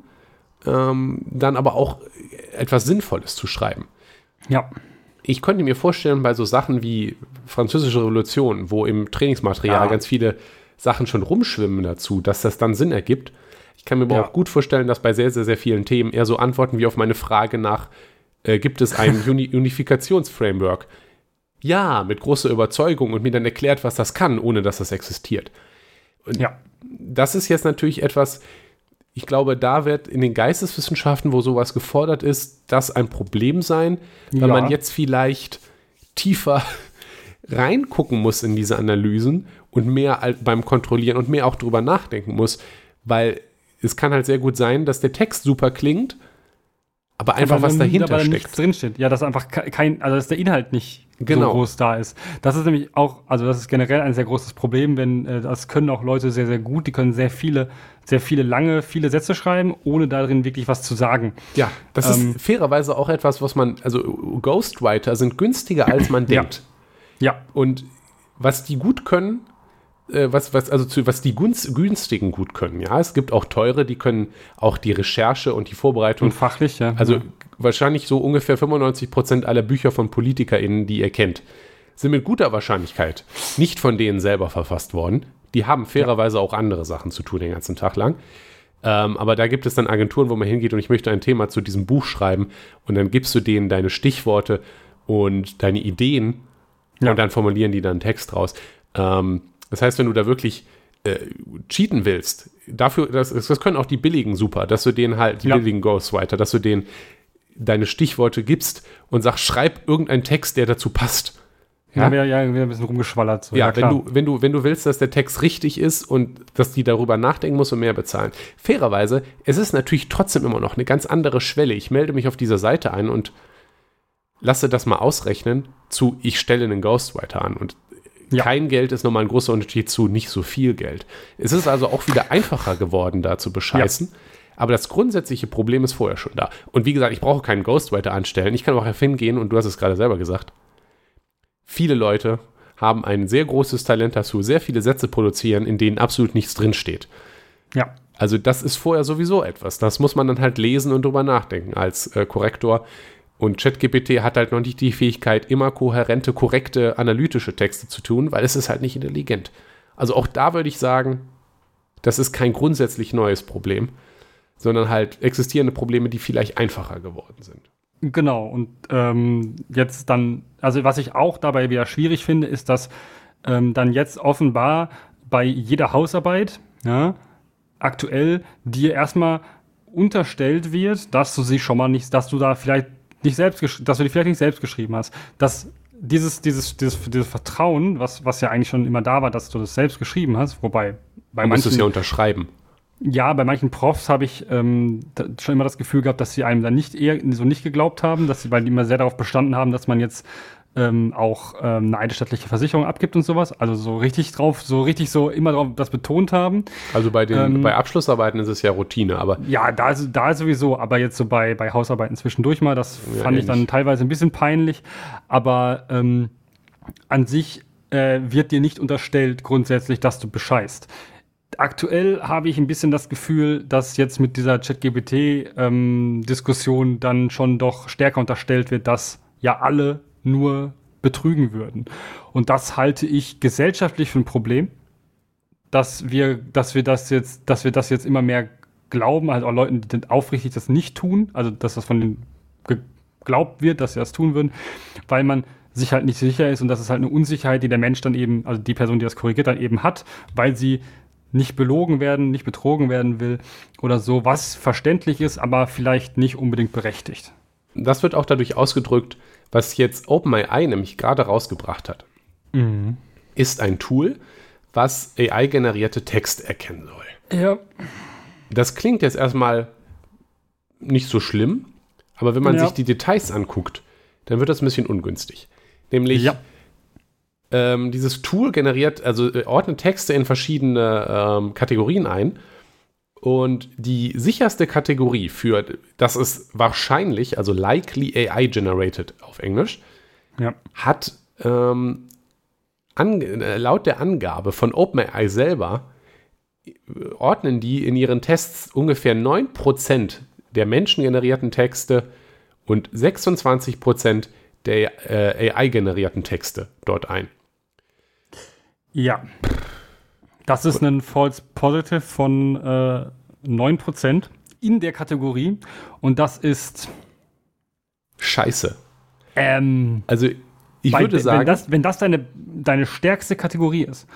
ähm, dann aber auch etwas Sinnvolles zu schreiben? Ja ich könnte mir vorstellen, bei so Sachen wie Französische Revolution, wo im Trainingsmaterial ja. ganz viele Sachen schon rumschwimmen dazu, dass das dann Sinn ergibt. Ich kann mir aber ja. auch gut vorstellen, dass bei sehr, sehr, sehr vielen Themen eher so Antworten wie auf meine Frage nach, äh, gibt es ein Uni Unifikationsframework? Ja, mit großer Überzeugung und mir dann erklärt, was das kann, ohne dass das existiert. Und ja. das ist jetzt natürlich etwas, ich glaube, da wird in den Geisteswissenschaften, wo sowas gefordert ist, das ein Problem sein, weil ja. man jetzt vielleicht tiefer reingucken muss in diese Analysen und mehr beim Kontrollieren und mehr auch drüber nachdenken muss, weil es kann halt sehr gut sein, dass der Text super klingt, aber einfach aber was dahinter aber steckt. drinsteht. Ja, dass einfach kein, also dass der Inhalt nicht genau. so groß da ist. Das ist nämlich auch, also das ist generell ein sehr großes Problem, wenn äh, das können auch Leute sehr, sehr gut, die können sehr viele, sehr viele lange, viele Sätze schreiben, ohne darin wirklich was zu sagen. Ja, das ähm, ist fairerweise auch etwas, was man, also Ghostwriter sind günstiger, als man denkt. Ja. ja. Und was die gut können, was, was, also zu, was die günstigen gut können. Ja, es gibt auch teure, die können auch die Recherche und die Vorbereitung. Und fachlich, ja. Also ja. wahrscheinlich so ungefähr 95 Prozent aller Bücher von PolitikerInnen, die ihr kennt, sind mit guter Wahrscheinlichkeit nicht von denen selber verfasst worden. Die haben fairerweise ja. auch andere Sachen zu tun den ganzen Tag lang. Ähm, aber da gibt es dann Agenturen, wo man hingeht und ich möchte ein Thema zu diesem Buch schreiben und dann gibst du denen deine Stichworte und deine Ideen ja. und dann formulieren die dann einen Text raus. Ähm, das heißt, wenn du da wirklich äh, cheaten willst, dafür, das, das können auch die billigen super, dass du denen halt, die ja. billigen Ghostwriter, dass du denen deine Stichworte gibst und sagst, schreib irgendeinen Text, der dazu passt. Ja, ja, ja, ein bisschen rumgeschwallert. So. Ja, ja wenn, du, wenn, du, wenn du willst, dass der Text richtig ist und dass die darüber nachdenken muss und mehr bezahlen. Fairerweise, es ist natürlich trotzdem immer noch eine ganz andere Schwelle. Ich melde mich auf dieser Seite ein und lasse das mal ausrechnen zu, ich stelle einen Ghostwriter an. Und ja. Kein Geld ist nochmal ein großer Unterschied zu nicht so viel Geld. Es ist also auch wieder einfacher geworden, da zu bescheißen. Ja. Aber das grundsätzliche Problem ist vorher schon da. Und wie gesagt, ich brauche keinen Ghostwriter anstellen. Ich kann auch hingehen und du hast es gerade selber gesagt. Viele Leute haben ein sehr großes Talent dazu, sehr viele Sätze produzieren, in denen absolut nichts drinsteht. Ja. Also das ist vorher sowieso etwas. Das muss man dann halt lesen und drüber nachdenken als äh, Korrektor. Und ChatGPT hat halt noch nicht die Fähigkeit, immer kohärente, korrekte, analytische Texte zu tun, weil es ist halt nicht intelligent. Also auch da würde ich sagen, das ist kein grundsätzlich neues Problem, sondern halt existierende Probleme, die vielleicht einfacher geworden sind. Genau, und ähm, jetzt dann, also was ich auch dabei wieder schwierig finde, ist, dass ähm, dann jetzt offenbar bei jeder Hausarbeit, ja, aktuell dir erstmal unterstellt wird, dass du sie schon mal nicht, dass du da vielleicht nicht selbst, dass du die vielleicht nicht selbst geschrieben hast. Dass dieses, dieses, dieses, dieses Vertrauen, was, was ja eigentlich schon immer da war, dass du das selbst geschrieben hast, wobei bei Man manchen. es ja unterschreiben. Ja, bei manchen Profs habe ich ähm, schon immer das Gefühl gehabt, dass sie einem dann nicht eher so nicht geglaubt haben, dass sie, weil die immer sehr darauf bestanden haben, dass man jetzt ähm, auch ähm, eine eidesstattliche Versicherung abgibt und sowas. Also so richtig drauf, so richtig so immer drauf das betont haben. Also bei den ähm, bei Abschlussarbeiten ist es ja Routine, aber. Ja, da ist, da sowieso, aber jetzt so bei, bei Hausarbeiten zwischendurch mal, das ja, fand ähnlich. ich dann teilweise ein bisschen peinlich. Aber ähm, an sich äh, wird dir nicht unterstellt grundsätzlich, dass du bescheißt aktuell habe ich ein bisschen das Gefühl, dass jetzt mit dieser ChatGPT-Diskussion ähm, dann schon doch stärker unterstellt wird, dass ja alle nur betrügen würden. Und das halte ich gesellschaftlich für ein Problem, dass wir, dass wir das jetzt, dass wir das jetzt immer mehr glauben, halt auch Leuten, die aufrichtig das nicht tun, also dass das von denen geglaubt wird, dass sie das tun würden, weil man sich halt nicht sicher ist und das ist halt eine Unsicherheit, die der Mensch dann eben, also die Person, die das korrigiert, dann eben hat, weil sie nicht belogen werden, nicht betrogen werden will oder so, was verständlich ist, aber vielleicht nicht unbedingt berechtigt. Das wird auch dadurch ausgedrückt, was jetzt OpenAI nämlich gerade rausgebracht hat, mhm. ist ein Tool, was AI-generierte Text erkennen soll. Ja. Das klingt jetzt erstmal nicht so schlimm, aber wenn man ja. sich die Details anguckt, dann wird das ein bisschen ungünstig. Nämlich, ja. ähm, dieses Tool generiert, also äh, ordnet Texte in verschiedene ähm, Kategorien ein und die sicherste Kategorie für, das ist wahrscheinlich, also likely AI generated auf Englisch, ja. hat ähm, an, äh, laut der Angabe von OpenAI selber, ordnen die in ihren Tests ungefähr 9% der menschengenerierten Texte und 26% der äh, AI-generierten Texte dort ein. Ja. Das ist ein False Positive von äh, 9% in der Kategorie. Und das ist. Scheiße. Ähm, also, ich bei, würde sagen. Wenn das, wenn das deine, deine stärkste Kategorie ist,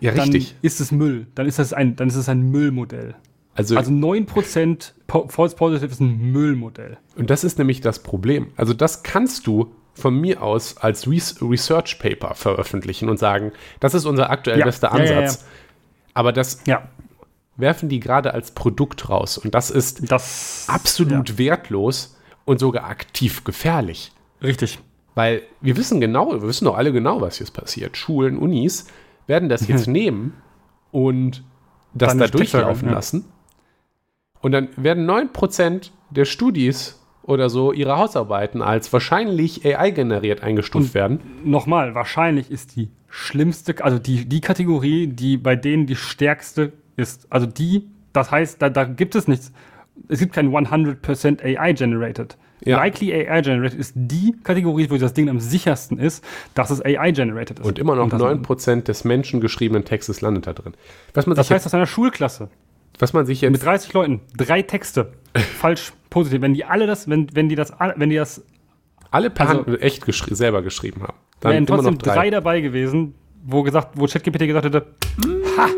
ja, dann richtig. ist es Müll. Dann ist das ein, dann ist es ein Müllmodell. Also, also 9% False Positive ist ein Müllmodell. Und das ist nämlich das Problem. Also, das kannst du von mir aus als Research Paper veröffentlichen und sagen, das ist unser aktuell ja, bester Ansatz. Ja, Aber das werfen die gerade als Produkt raus und das ist das, absolut wertlos und sogar aktiv gefährlich. Richtig. Weil wir wissen genau, wir wissen doch alle genau, was jetzt passiert. Schulen, Unis werden das jetzt nehmen und das Dann da durchlaufen lassen. Und dann werden 9% der Studis oder so ihre Hausarbeiten als wahrscheinlich AI-generiert eingestuft Und werden. Nochmal, wahrscheinlich ist die schlimmste, also die, die Kategorie, die bei denen die stärkste ist. Also die, das heißt, da, da gibt es nichts. Es gibt kein 100% AI-generated. Ja. Likely AI-generated ist die Kategorie, wo das Ding am sichersten ist, dass es AI-generated ist. Und immer noch Und 9% des menschengeschriebenen Textes landet da drin. Was man das heißt, aus einer Schulklasse was man sich jetzt. Mit 30 Leuten, drei Texte. falsch positiv. Wenn die alle das, wenn, wenn die das, wenn die das. Alle per also, Hand echt geschri selber geschrieben haben. Dann wären trotzdem drei. drei. dabei gewesen, wo gesagt, wo ChatGPT gesagt hätte, ha,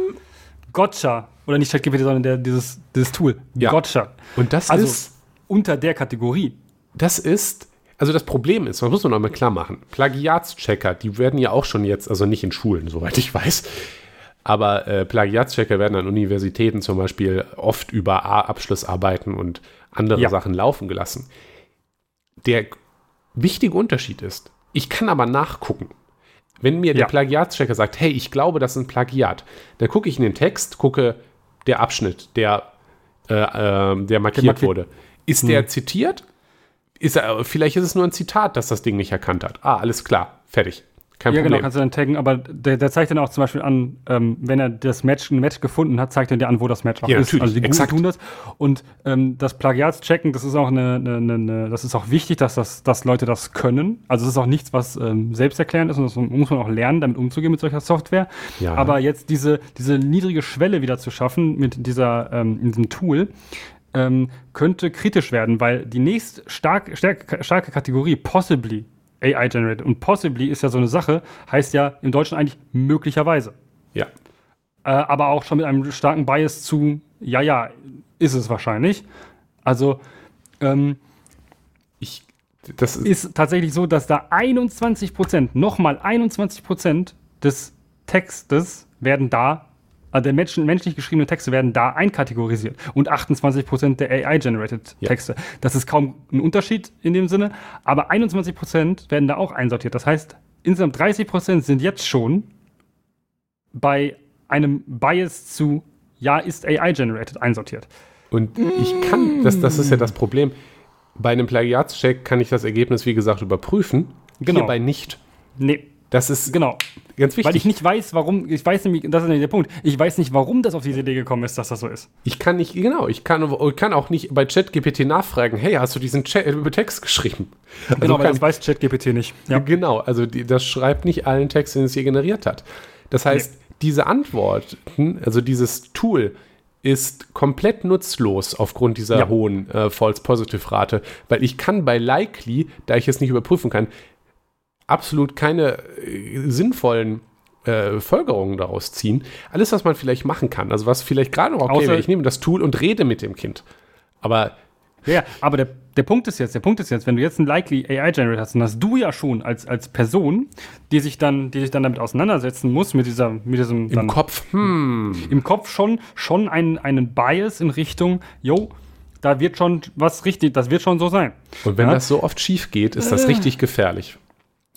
gotcha. Oder nicht ChatGPT, sondern der, dieses, dieses Tool. Ja. Gotcha. Und das also ist. Unter der Kategorie. Das ist. Also das Problem ist, man muss noch mal klar machen, Plagiatschecker, die werden ja auch schon jetzt, also nicht in Schulen, soweit ich weiß, aber äh, Plagiatschecker werden an Universitäten zum Beispiel oft über Abschlussarbeiten und andere ja. Sachen laufen gelassen. Der wichtige Unterschied ist, ich kann aber nachgucken. Wenn mir der Plagiatschecker sagt, hey, ich glaube, das ist ein Plagiat, dann gucke ich in den Text, gucke der Abschnitt, der, äh, äh, der markiert der wurde. Ist hm. der zitiert? Ist er, vielleicht ist es nur ein Zitat, das das Ding nicht erkannt hat. Ah, alles klar, fertig. Kein ja, Problem. genau, kannst du dann taggen, aber der, der zeigt dann auch zum Beispiel an, ähm, wenn er das Match, ein Match gefunden hat, zeigt er dir an, wo das Match auch Ja, ist. natürlich, Also die exakt. tun das. Und ähm, das Plagiatschecken, das ist auch eine, eine, eine, das ist auch wichtig, dass das, dass Leute das können. Also es ist auch nichts, was ähm, selbsterklärend ist und das muss man auch lernen, damit umzugehen mit solcher Software. Ja. Aber jetzt diese, diese niedrige Schwelle wieder zu schaffen mit dieser, ähm, diesem Tool, ähm, könnte kritisch werden, weil die nächst stark, stark, starke Kategorie, possibly AI generated, und possibly ist ja so eine Sache, heißt ja im Deutschen eigentlich möglicherweise. Ja. Äh, aber auch schon mit einem starken Bias zu, ja, ja, ist es wahrscheinlich. Also ähm, Ich, das ist, ist tatsächlich so, dass da 21 Prozent, nochmal 21 Prozent des Textes werden da, äh, der Menschen, menschlich geschriebenen Texte werden da einkategorisiert und 28 Prozent der AI-generated Ja. Texte. Das ist kaum ein Unterschied in dem Sinne, aber 21 Prozent werden da auch einsortiert. Das heißt, insgesamt 30 Prozent sind jetzt schon bei einem Bias zu ja, ist AI-generated einsortiert. und ich kann, das, das ist ja das Problem. Bei einem Plagiatscheck kann ich das Ergebnis, wie gesagt, überprüfen. Genau. Hierbei nicht. Nee, Das ist genau. ganz wichtig. Weil ich nicht weiß, warum, ich weiß nämlich, das ist nämlich der Punkt, ich weiß nicht, warum das auf diese Idee gekommen ist, dass das so ist. Ich kann nicht, genau, ich kann, kann auch nicht bei ChatGPT nachfragen, hey, hast du diesen Chat, äh, Text geschrieben? Also Genau, weil das weiß ChatGPT nicht. Ja. Genau, also die, das schreibt nicht allen Text, den es hier generiert hat. Das heißt, diese Antworten, also dieses Tool, ist komplett nutzlos aufgrund dieser Ja. hohen äh, False-Positive-Rate, weil ich kann bei Likely, da ich es nicht überprüfen kann, absolut keine äh, sinnvollen äh, Folgerungen daraus ziehen. Alles, was man vielleicht machen kann, also was vielleicht gerade noch okay Außer- wäre, ich nehme das Tool und rede mit dem Kind. Aber Ja, aber der, der Punkt ist jetzt, der Punkt ist jetzt, wenn du jetzt einen Likely AI Generator hast, dann hast du ja schon als, als Person, die sich dann, die sich dann damit auseinandersetzen muss, mit dieser, mit diesem im dann, Kopf, hm, im Kopf schon, schon einen, einen Bias in Richtung, yo, da wird schon was richtig, das wird schon so sein. und wenn Ja. das so oft schief geht, ist das Äh. richtig gefährlich.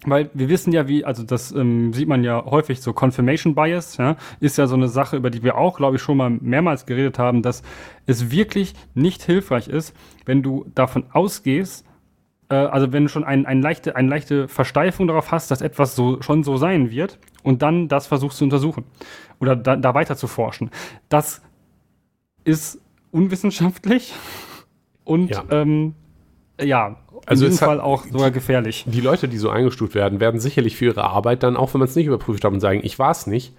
Weil wir wissen ja, wie, also das ähm, sieht man ja häufig, so Confirmation Bias, ja, ist ja so eine Sache, über die wir auch, glaube ich, schon mal mehrmals geredet haben, dass es wirklich nicht hilfreich ist, wenn du davon ausgehst, äh, also wenn du schon ein, ein leichte, eine leichte Versteifung darauf hast, dass etwas so schon so sein wird und dann das versuchst zu untersuchen oder da, da weiter zu forschen. Das ist unwissenschaftlich und Ja. ähm, ja, Also in es diesem Fall auch sogar gefährlich. Die Leute, die so eingestuft werden, werden sicherlich für ihre Arbeit dann, auch wenn man es nicht überprüft hat und sagen, ich war es nicht,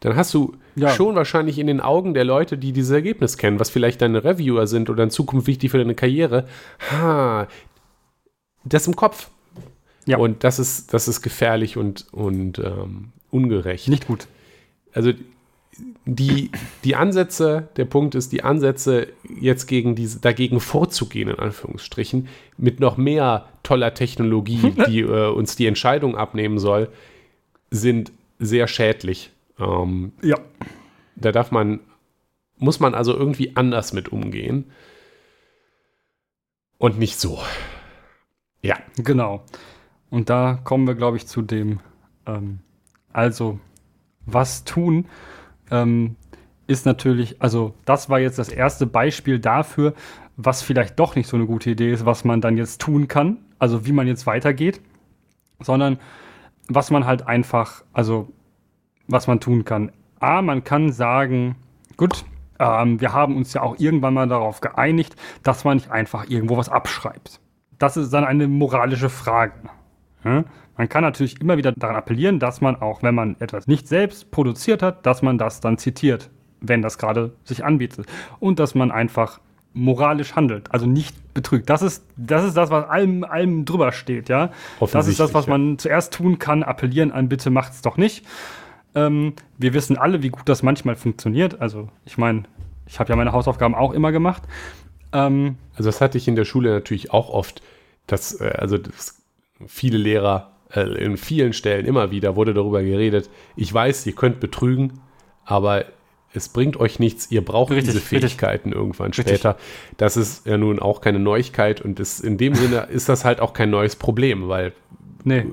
dann hast du Ja. schon wahrscheinlich in den Augen der Leute, die dieses Ergebnis kennen, was vielleicht deine Reviewer sind oder in Zukunft wichtig für deine Karriere, ha, das im Kopf. Ja. Und das ist, das ist gefährlich und, und ähm, ungerecht. Nicht gut. Also die, die Ansätze, der Punkt ist, die Ansätze jetzt gegen diese, dagegen vorzugehen, in Anführungsstrichen, mit noch mehr toller Technologie, die äh, uns die Entscheidung abnehmen soll, sind sehr schädlich. Ähm, Ja. da darf man, muss man also irgendwie anders mit umgehen. Und nicht so. Ja. Genau. Und da kommen wir, glaube ich, zu dem, ähm, also, was tun, ähm, ist natürlich, also, das war jetzt das erste Beispiel dafür, was vielleicht doch nicht so eine gute Idee ist, was man dann jetzt tun kann, also wie man jetzt weitergeht, sondern was man halt einfach, also, was man tun kann. A, man kann sagen, gut, ähm, wir haben uns ja auch irgendwann mal darauf geeinigt, dass man nicht einfach irgendwo was abschreibt. Das ist dann eine moralische Frage. Ja? Man kann natürlich immer wieder daran appellieren, dass man auch, wenn man etwas nicht selbst produziert hat, dass man das dann zitiert, wenn das gerade sich anbietet. Und dass man einfach moralisch handelt, also nicht betrügt. Das ist das, ist das was allem, allem drüber steht, ja. Das ist das, was man zuerst tun kann, appellieren an, bitte macht's doch nicht. Ähm, wir wissen alle, wie gut das manchmal funktioniert. Also, ich meine, ich habe ja meine Hausaufgaben auch immer gemacht. Ähm, Also das hatte ich in der Schule natürlich auch oft, dass, äh, also das, viele Lehrer in vielen Stellen immer wieder wurde darüber geredet, ich weiß, ihr könnt betrügen, aber es bringt euch nichts, ihr braucht Richtig, diese richtig. Fähigkeiten irgendwann Richtig. später. Das ist ja nun auch keine Neuigkeit und ist, in dem Sinne ist das halt auch kein neues Problem, weil nee.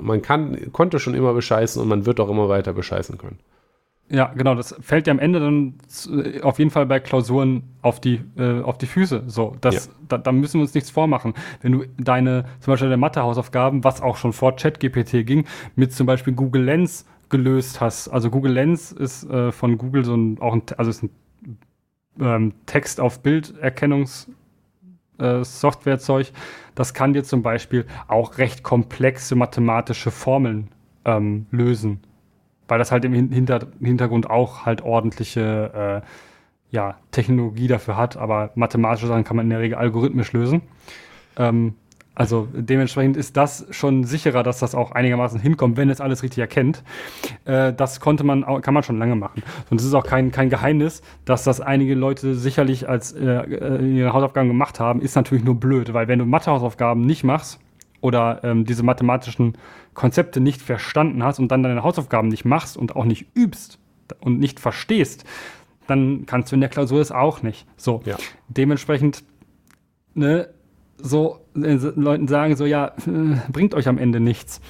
man kann, konnte schon immer bescheißen und man wird auch immer weiter bescheißen können. Ja, genau, das fällt dir am Ende dann äh, auf jeden Fall bei Klausuren auf die, äh, auf die Füße. So, das, ja. da, da, müssen wir uns nichts vormachen. Wenn du deine, zum Beispiel deine Mathe-Hausaufgaben, was auch schon vor ChatGPT ging, mit zum Beispiel Google Lens gelöst hast. Also Google Lens ist äh, von Google so ein, auch ein, also ist ein ähm, Text auf Bilderkennungs äh, Softwarezeug. Das kann dir zum Beispiel auch recht komplexe mathematische Formeln ähm, lösen weil das halt im Hinter Hintergrund auch halt ordentliche äh, ja, Technologie dafür hat, aber mathematische Sachen kann man in der Regel algorithmisch lösen. Ähm, also dementsprechend ist das schon sicherer, dass das auch einigermaßen hinkommt, wenn es alles richtig erkennt. Äh, das konnte man, kann man schon lange machen. Und es ist auch kein, kein Geheimnis, dass das einige Leute sicherlich als äh, äh ihre Hausaufgaben gemacht haben, ist natürlich nur blöd, weil wenn du Mathehausaufgaben nicht machst oder ähm, diese mathematischen Konzepte nicht verstanden hast und dann deine Hausaufgaben nicht machst und auch nicht übst und nicht verstehst, dann kannst du in der Klausur es auch nicht. So, ja. dementsprechend, ne, so äh, Leuten sagen so, ja, äh, bringt euch am Ende nichts.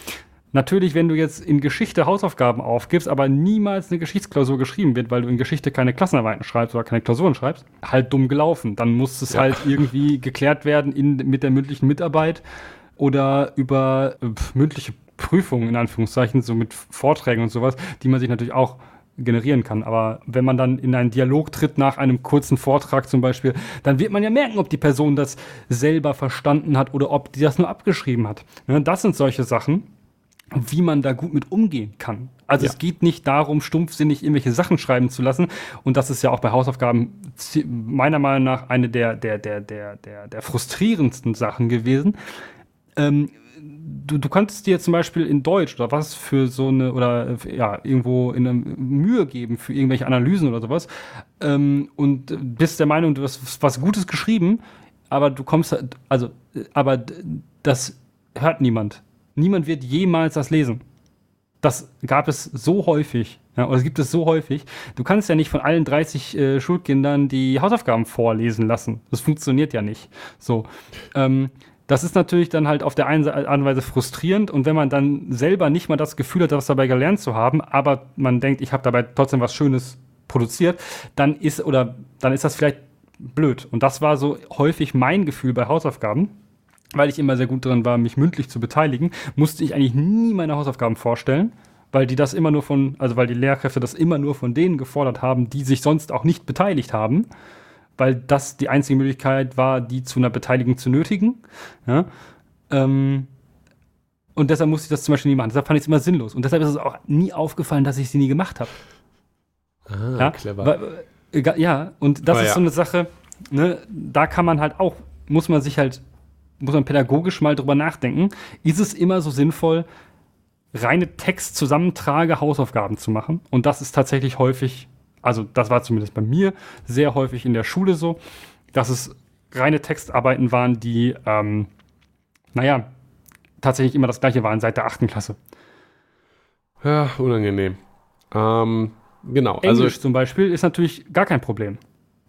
Natürlich, wenn du jetzt in Geschichte Hausaufgaben aufgibst, aber niemals eine Geschichtsklausur geschrieben wird, weil du in Geschichte keine Klassenarbeiten schreibst oder keine Klausuren schreibst, halt dumm gelaufen. Dann muss es ja. halt irgendwie geklärt werden in, mit der mündlichen Mitarbeit oder über äh, mündliche Prüfungen in Anführungszeichen, so mit Vorträgen und sowas, die man sich natürlich auch generieren kann. Aber wenn man dann in einen Dialog tritt nach einem kurzen Vortrag zum Beispiel, dann wird man ja merken, ob die Person das selber verstanden hat oder ob die das nur abgeschrieben hat. Das sind solche Sachen, wie man da gut mit umgehen kann. Also ja. es geht nicht darum, stumpfsinnig irgendwelche Sachen schreiben zu lassen. Und das ist ja auch bei Hausaufgaben meiner Meinung nach eine der, der, der, der, der, der frustrierendsten Sachen gewesen. Ähm, du, du kannst dir zum Beispiel in Deutsch oder was für so eine, oder ja, irgendwo in eine Mühe geben für irgendwelche Analysen oder sowas ähm, und bist der Meinung, du hast was Gutes geschrieben, aber du kommst, also, aber das hört niemand. Niemand wird jemals das lesen. Das gab es so häufig. Ja, oder es gibt es so häufig. Du kannst ja nicht von allen 30 äh, Schulkindern die Hausaufgaben vorlesen lassen. Das funktioniert ja nicht. So. Ähm, das ist natürlich dann halt auf der einen Art und Weise frustrierend und wenn man dann selber nicht mal das Gefühl hat, was dabei gelernt zu haben, aber man denkt, ich habe dabei trotzdem was Schönes produziert, dann ist oder dann ist das vielleicht blöd. Und das war so häufig mein Gefühl bei Hausaufgaben. Weil ich immer sehr gut drin war, mich mündlich zu beteiligen, musste ich eigentlich nie meine Hausaufgaben vorstellen, weil die das immer nur von, also weil die Lehrkräfte das immer nur von denen gefordert haben, die sich sonst auch nicht beteiligt haben weil das die einzige Möglichkeit war, die zu einer Beteiligung zu nötigen. Ja? Ähm, und deshalb musste ich das zum Beispiel nie machen. Deshalb fand ich es immer sinnlos. Und deshalb ist es auch nie aufgefallen, dass ich sie nie gemacht habe. Ah, ja? clever. Weil, äh, ja, und das oh, ist ja. so eine Sache, ne, da kann man halt auch, muss man sich halt, muss man pädagogisch mal drüber nachdenken. Ist es immer so sinnvoll, reine Textzusammentrage Hausaufgaben zu machen? Und das ist tatsächlich häufig also das war zumindest bei mir sehr häufig in der Schule so, dass es reine Textarbeiten waren, die, ähm, naja, tatsächlich immer das gleiche waren seit der achten Klasse. Ja, unangenehm. Ähm, genau. Also Englisch also, zum Beispiel ist natürlich gar kein Problem.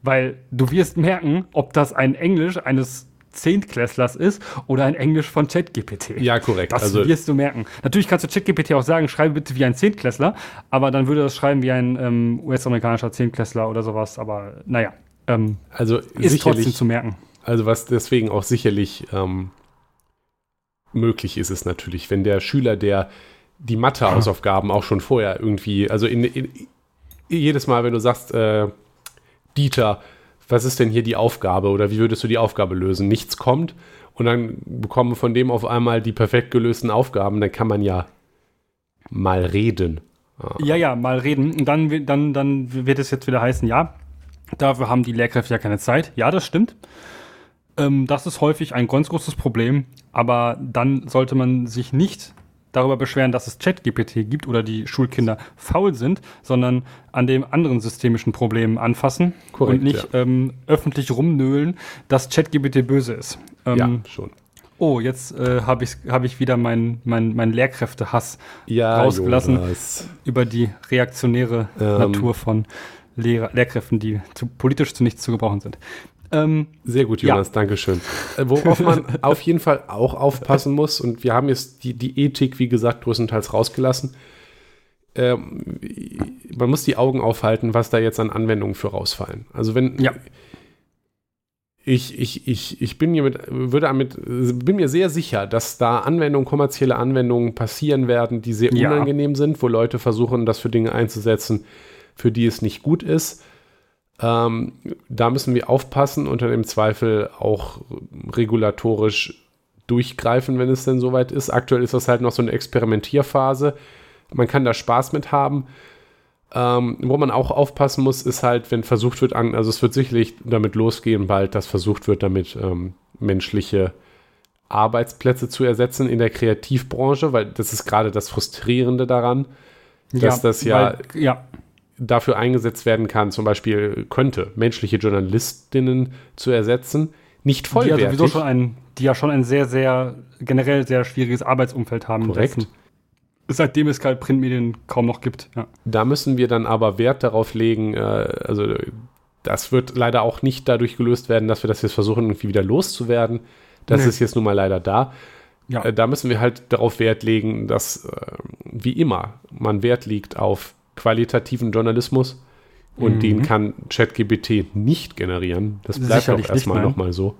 Weil du wirst merken, ob das ein Englisch eines Zehntklässlers ist oder ein Englisch von ChatGPT. Ja, korrekt. Das also, wirst du merken. Natürlich kannst du ChatGPT auch sagen, schreibe bitte wie ein Zehntklässler, aber dann würde das schreiben wie ein ähm, US-amerikanischer Zehntklässler oder sowas. Aber naja, ähm, also ist trotzdem zu merken. Also was deswegen auch sicherlich ähm, möglich ist, ist natürlich, wenn der Schüler, der die Mathe-Hausaufgaben auch schon vorher irgendwie, also in, in, jedes Mal, wenn du sagst, äh, Dieter, was ist denn hier die Aufgabe oder wie würdest du die Aufgabe lösen? Nichts kommt und dann bekommen von dem auf einmal die perfekt gelösten Aufgaben, dann kann man ja mal reden. Ja, ja, mal reden. Und dann, dann, dann wird es jetzt wieder heißen, ja, dafür haben die Lehrkräfte ja keine Zeit. Ja, das stimmt. Ähm, das ist häufig ein ganz großes Problem, aber dann sollte man sich nicht darüber beschweren, dass es ChatGPT gibt oder die Schulkinder faul sind, sondern an dem anderen systemischen Problem anfassen Korrekt, und nicht ja. ähm, öffentlich rumnöhlen, dass ChatGPT böse ist. Ähm, ja, schon. Oh, jetzt äh, habe ich, hab ich wieder meinen mein, mein Lehrkräftehass ja, rausgelassen Jonas. über die reaktionäre ähm. Natur von Lehr Lehrkräften, die zu, politisch zu nichts zu gebrauchen sind. Ähm, Sehr gut, Jonas, ja. Dankeschön. Äh, worauf man auf jeden Fall auch aufpassen muss, und wir haben jetzt die, die Ethik, wie gesagt, größtenteils rausgelassen, ähm, man muss die Augen aufhalten, was da jetzt an Anwendungen für rausfallen. Also wenn Ja. ich, ich, ich, ich bin, mir mit, würde damit, bin mir sehr sicher, dass da Anwendungen, kommerzielle Anwendungen passieren werden, die sehr Ja. unangenehm sind, wo Leute versuchen, das für Dinge einzusetzen, für die es nicht gut ist. Ähm, da müssen wir aufpassen und dann im Zweifel auch regulatorisch durchgreifen, wenn es denn soweit ist. Aktuell ist das halt noch so eine Experimentierphase. Man kann da Spaß mit haben. Ähm, wo man auch aufpassen muss, ist halt, wenn versucht wird, an, also es wird sicherlich damit losgehen, bald, dass versucht wird, damit ähm, menschliche Arbeitsplätze zu ersetzen in der Kreativbranche, weil das ist gerade das Frustrierende daran, dass das ja Weil, ja, dafür eingesetzt werden kann, zum Beispiel könnte, menschliche Journalistinnen zu ersetzen, nicht die ja vollwertig. sowieso schon ein, die ja schon ein sehr, sehr, generell sehr schwieriges Arbeitsumfeld haben. Korrekt. dessen- Seitdem es halt Printmedien kaum noch gibt. Ja. Da müssen wir dann aber Wert darauf legen, äh, also das wird leider auch nicht dadurch gelöst werden, dass wir das jetzt versuchen, irgendwie wieder loszuwerden. Das Nee. ist jetzt nun mal leider da. Ja. Äh, da müssen wir halt darauf Wert legen, dass, äh, wie immer, man Wert liegt auf qualitativen Journalismus und Mhm. den kann ChatGPT nicht generieren. Das bleibt auch Sicherlich nicht, erstmal nochmal so.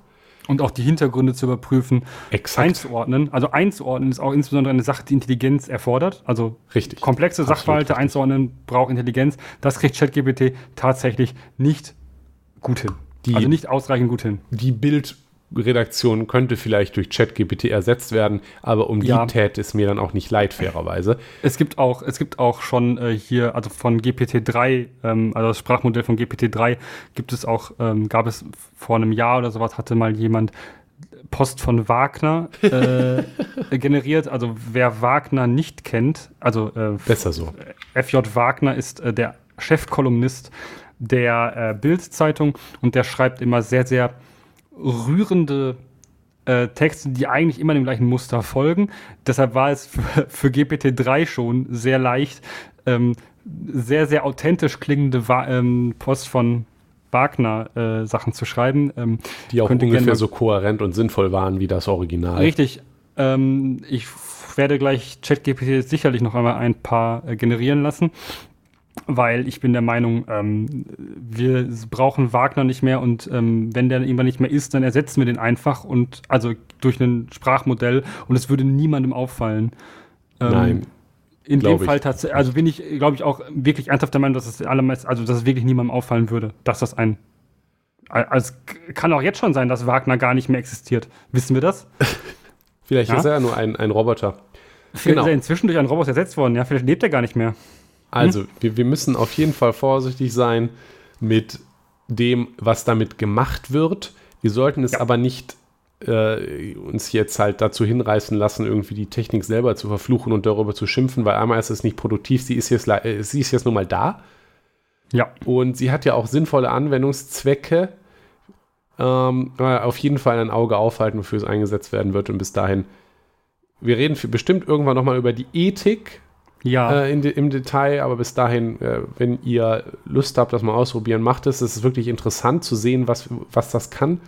Und auch die Hintergründe zu überprüfen, Exakt. einzuordnen. Also einzuordnen ist auch insbesondere eine Sache, die Intelligenz erfordert. Also Richtig. komplexe Absolut Sachverhalte richtig. einzuordnen braucht Intelligenz. Das kriegt ChatGPT tatsächlich nicht gut hin. Die- also nicht ausreichend gut hin. Die Bildredaktion könnte vielleicht durch ChatGPT ersetzt werden, aber um Ja. die tät es mir dann auch nicht leid, fairerweise. Es gibt auch, es gibt auch schon äh, hier, also von GPT-3, ähm, also das Sprachmodell von GPT-3 gibt es auch, ähm, gab es vor einem Jahr oder sowas, hatte mal jemand Post von Wagner äh, generiert. Also wer Wagner nicht kennt, also äh, Besser so. FJ Wagner ist äh, der Chefkolumnist der äh, Bild-Zeitung und der schreibt immer sehr, sehr rührende äh, Texte, die eigentlich immer dem gleichen Muster folgen. Deshalb war es für, für GPT-3 schon sehr leicht, ähm, sehr, sehr authentisch klingende Wa ähm, Post von Wagner äh, Sachen zu schreiben. Ähm, Die auch ungefähr so kohärent und sinnvoll waren wie das Original. Richtig. Ähm, ich werde gleich ChatGPT sicherlich noch einmal ein paar äh, generieren lassen, weil ich bin der Meinung, ähm, wir brauchen Wagner nicht mehr und ähm, wenn der irgendwann nicht mehr ist, dann ersetzen wir den einfach und also durch ein Sprachmodell und es würde niemandem auffallen. Ähm, Nein. In dem ich. Fall tatsächlich, also bin ich, glaube ich, auch wirklich ernsthaft der Meinung, dass es allermeist, also dass es wirklich niemandem auffallen würde, dass das ein also es kann auch jetzt schon sein, dass Wagner gar nicht mehr existiert. Wissen wir das? Vielleicht Ja? ist er ja nur ein, ein Roboter. Vielleicht Genau. ist er inzwischen durch einen Roboter ersetzt worden. Ja, vielleicht lebt er gar nicht mehr. Also, wir, wir müssen auf jeden Fall vorsichtig sein mit dem, was damit gemacht wird. Wir sollten es Ja. aber nicht äh, uns jetzt halt dazu hinreißen lassen, irgendwie die Technik selber zu verfluchen und darüber zu schimpfen, weil einmal ist es nicht produktiv, sie ist jetzt, äh, sie ist jetzt nun mal da Ja, und sie hat ja auch sinnvolle Anwendungszwecke. Ähm, auf jeden Fall ein Auge aufhalten, wofür es eingesetzt werden wird und bis dahin. Wir reden bestimmt irgendwann nochmal über die Ethik ja, äh, in im Detail, aber bis dahin, äh, wenn ihr Lust habt, das mal ausprobieren, macht es. Es ist wirklich interessant zu sehen, was, was das kann.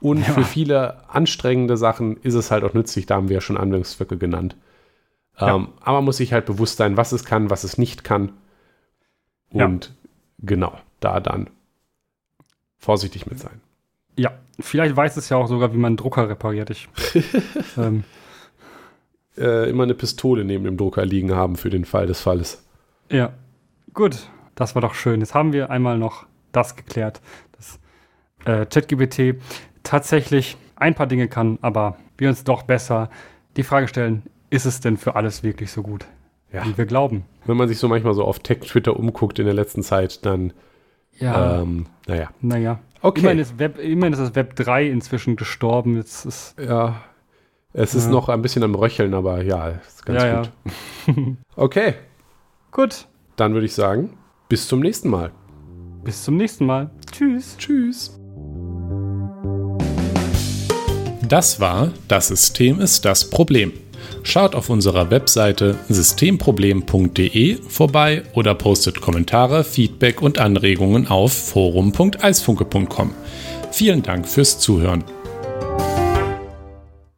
Und Ja. für viele anstrengende Sachen ist es halt auch nützlich, da haben wir ja schon Anwendungszwecke genannt. Ja. Ähm, aber man muss sich halt bewusst sein, was es kann, was es nicht kann. Ja. Und genau, da dann vorsichtig mit sein. ja. Vielleicht weiß es ja auch sogar, wie man einen Drucker repariert. Ich, ähm, Äh, immer eine Pistole neben dem Drucker liegen haben für den Fall des Falles. ja, gut. Das war doch schön. Jetzt haben wir einmal noch das geklärt, dass äh, ChatGPT tatsächlich ein paar Dinge kann, aber wir uns doch besser die Frage stellen, ist es denn für alles wirklich so gut, Ja. wie wir glauben? Wenn man sich so manchmal so auf Tech-Twitter umguckt in der letzten Zeit, dann, Ja, ähm, naja. naja. Okay. Immerhin ist, Web, immerhin ist das Web 3 inzwischen gestorben. Jetzt ist Ja, es ist Ja. noch ein bisschen am Röcheln, aber ja, ist ganz Ja, gut. okay, gut. dann würde ich sagen, bis zum nächsten Mal. Bis zum nächsten Mal. Tschüss. Tschüss. Das war Das System ist das Problem. Schaut auf unserer Webseite systemproblem.de vorbei oder postet Kommentare, Feedback und Anregungen auf forum.eisfunke.com. Vielen Dank fürs Zuhören.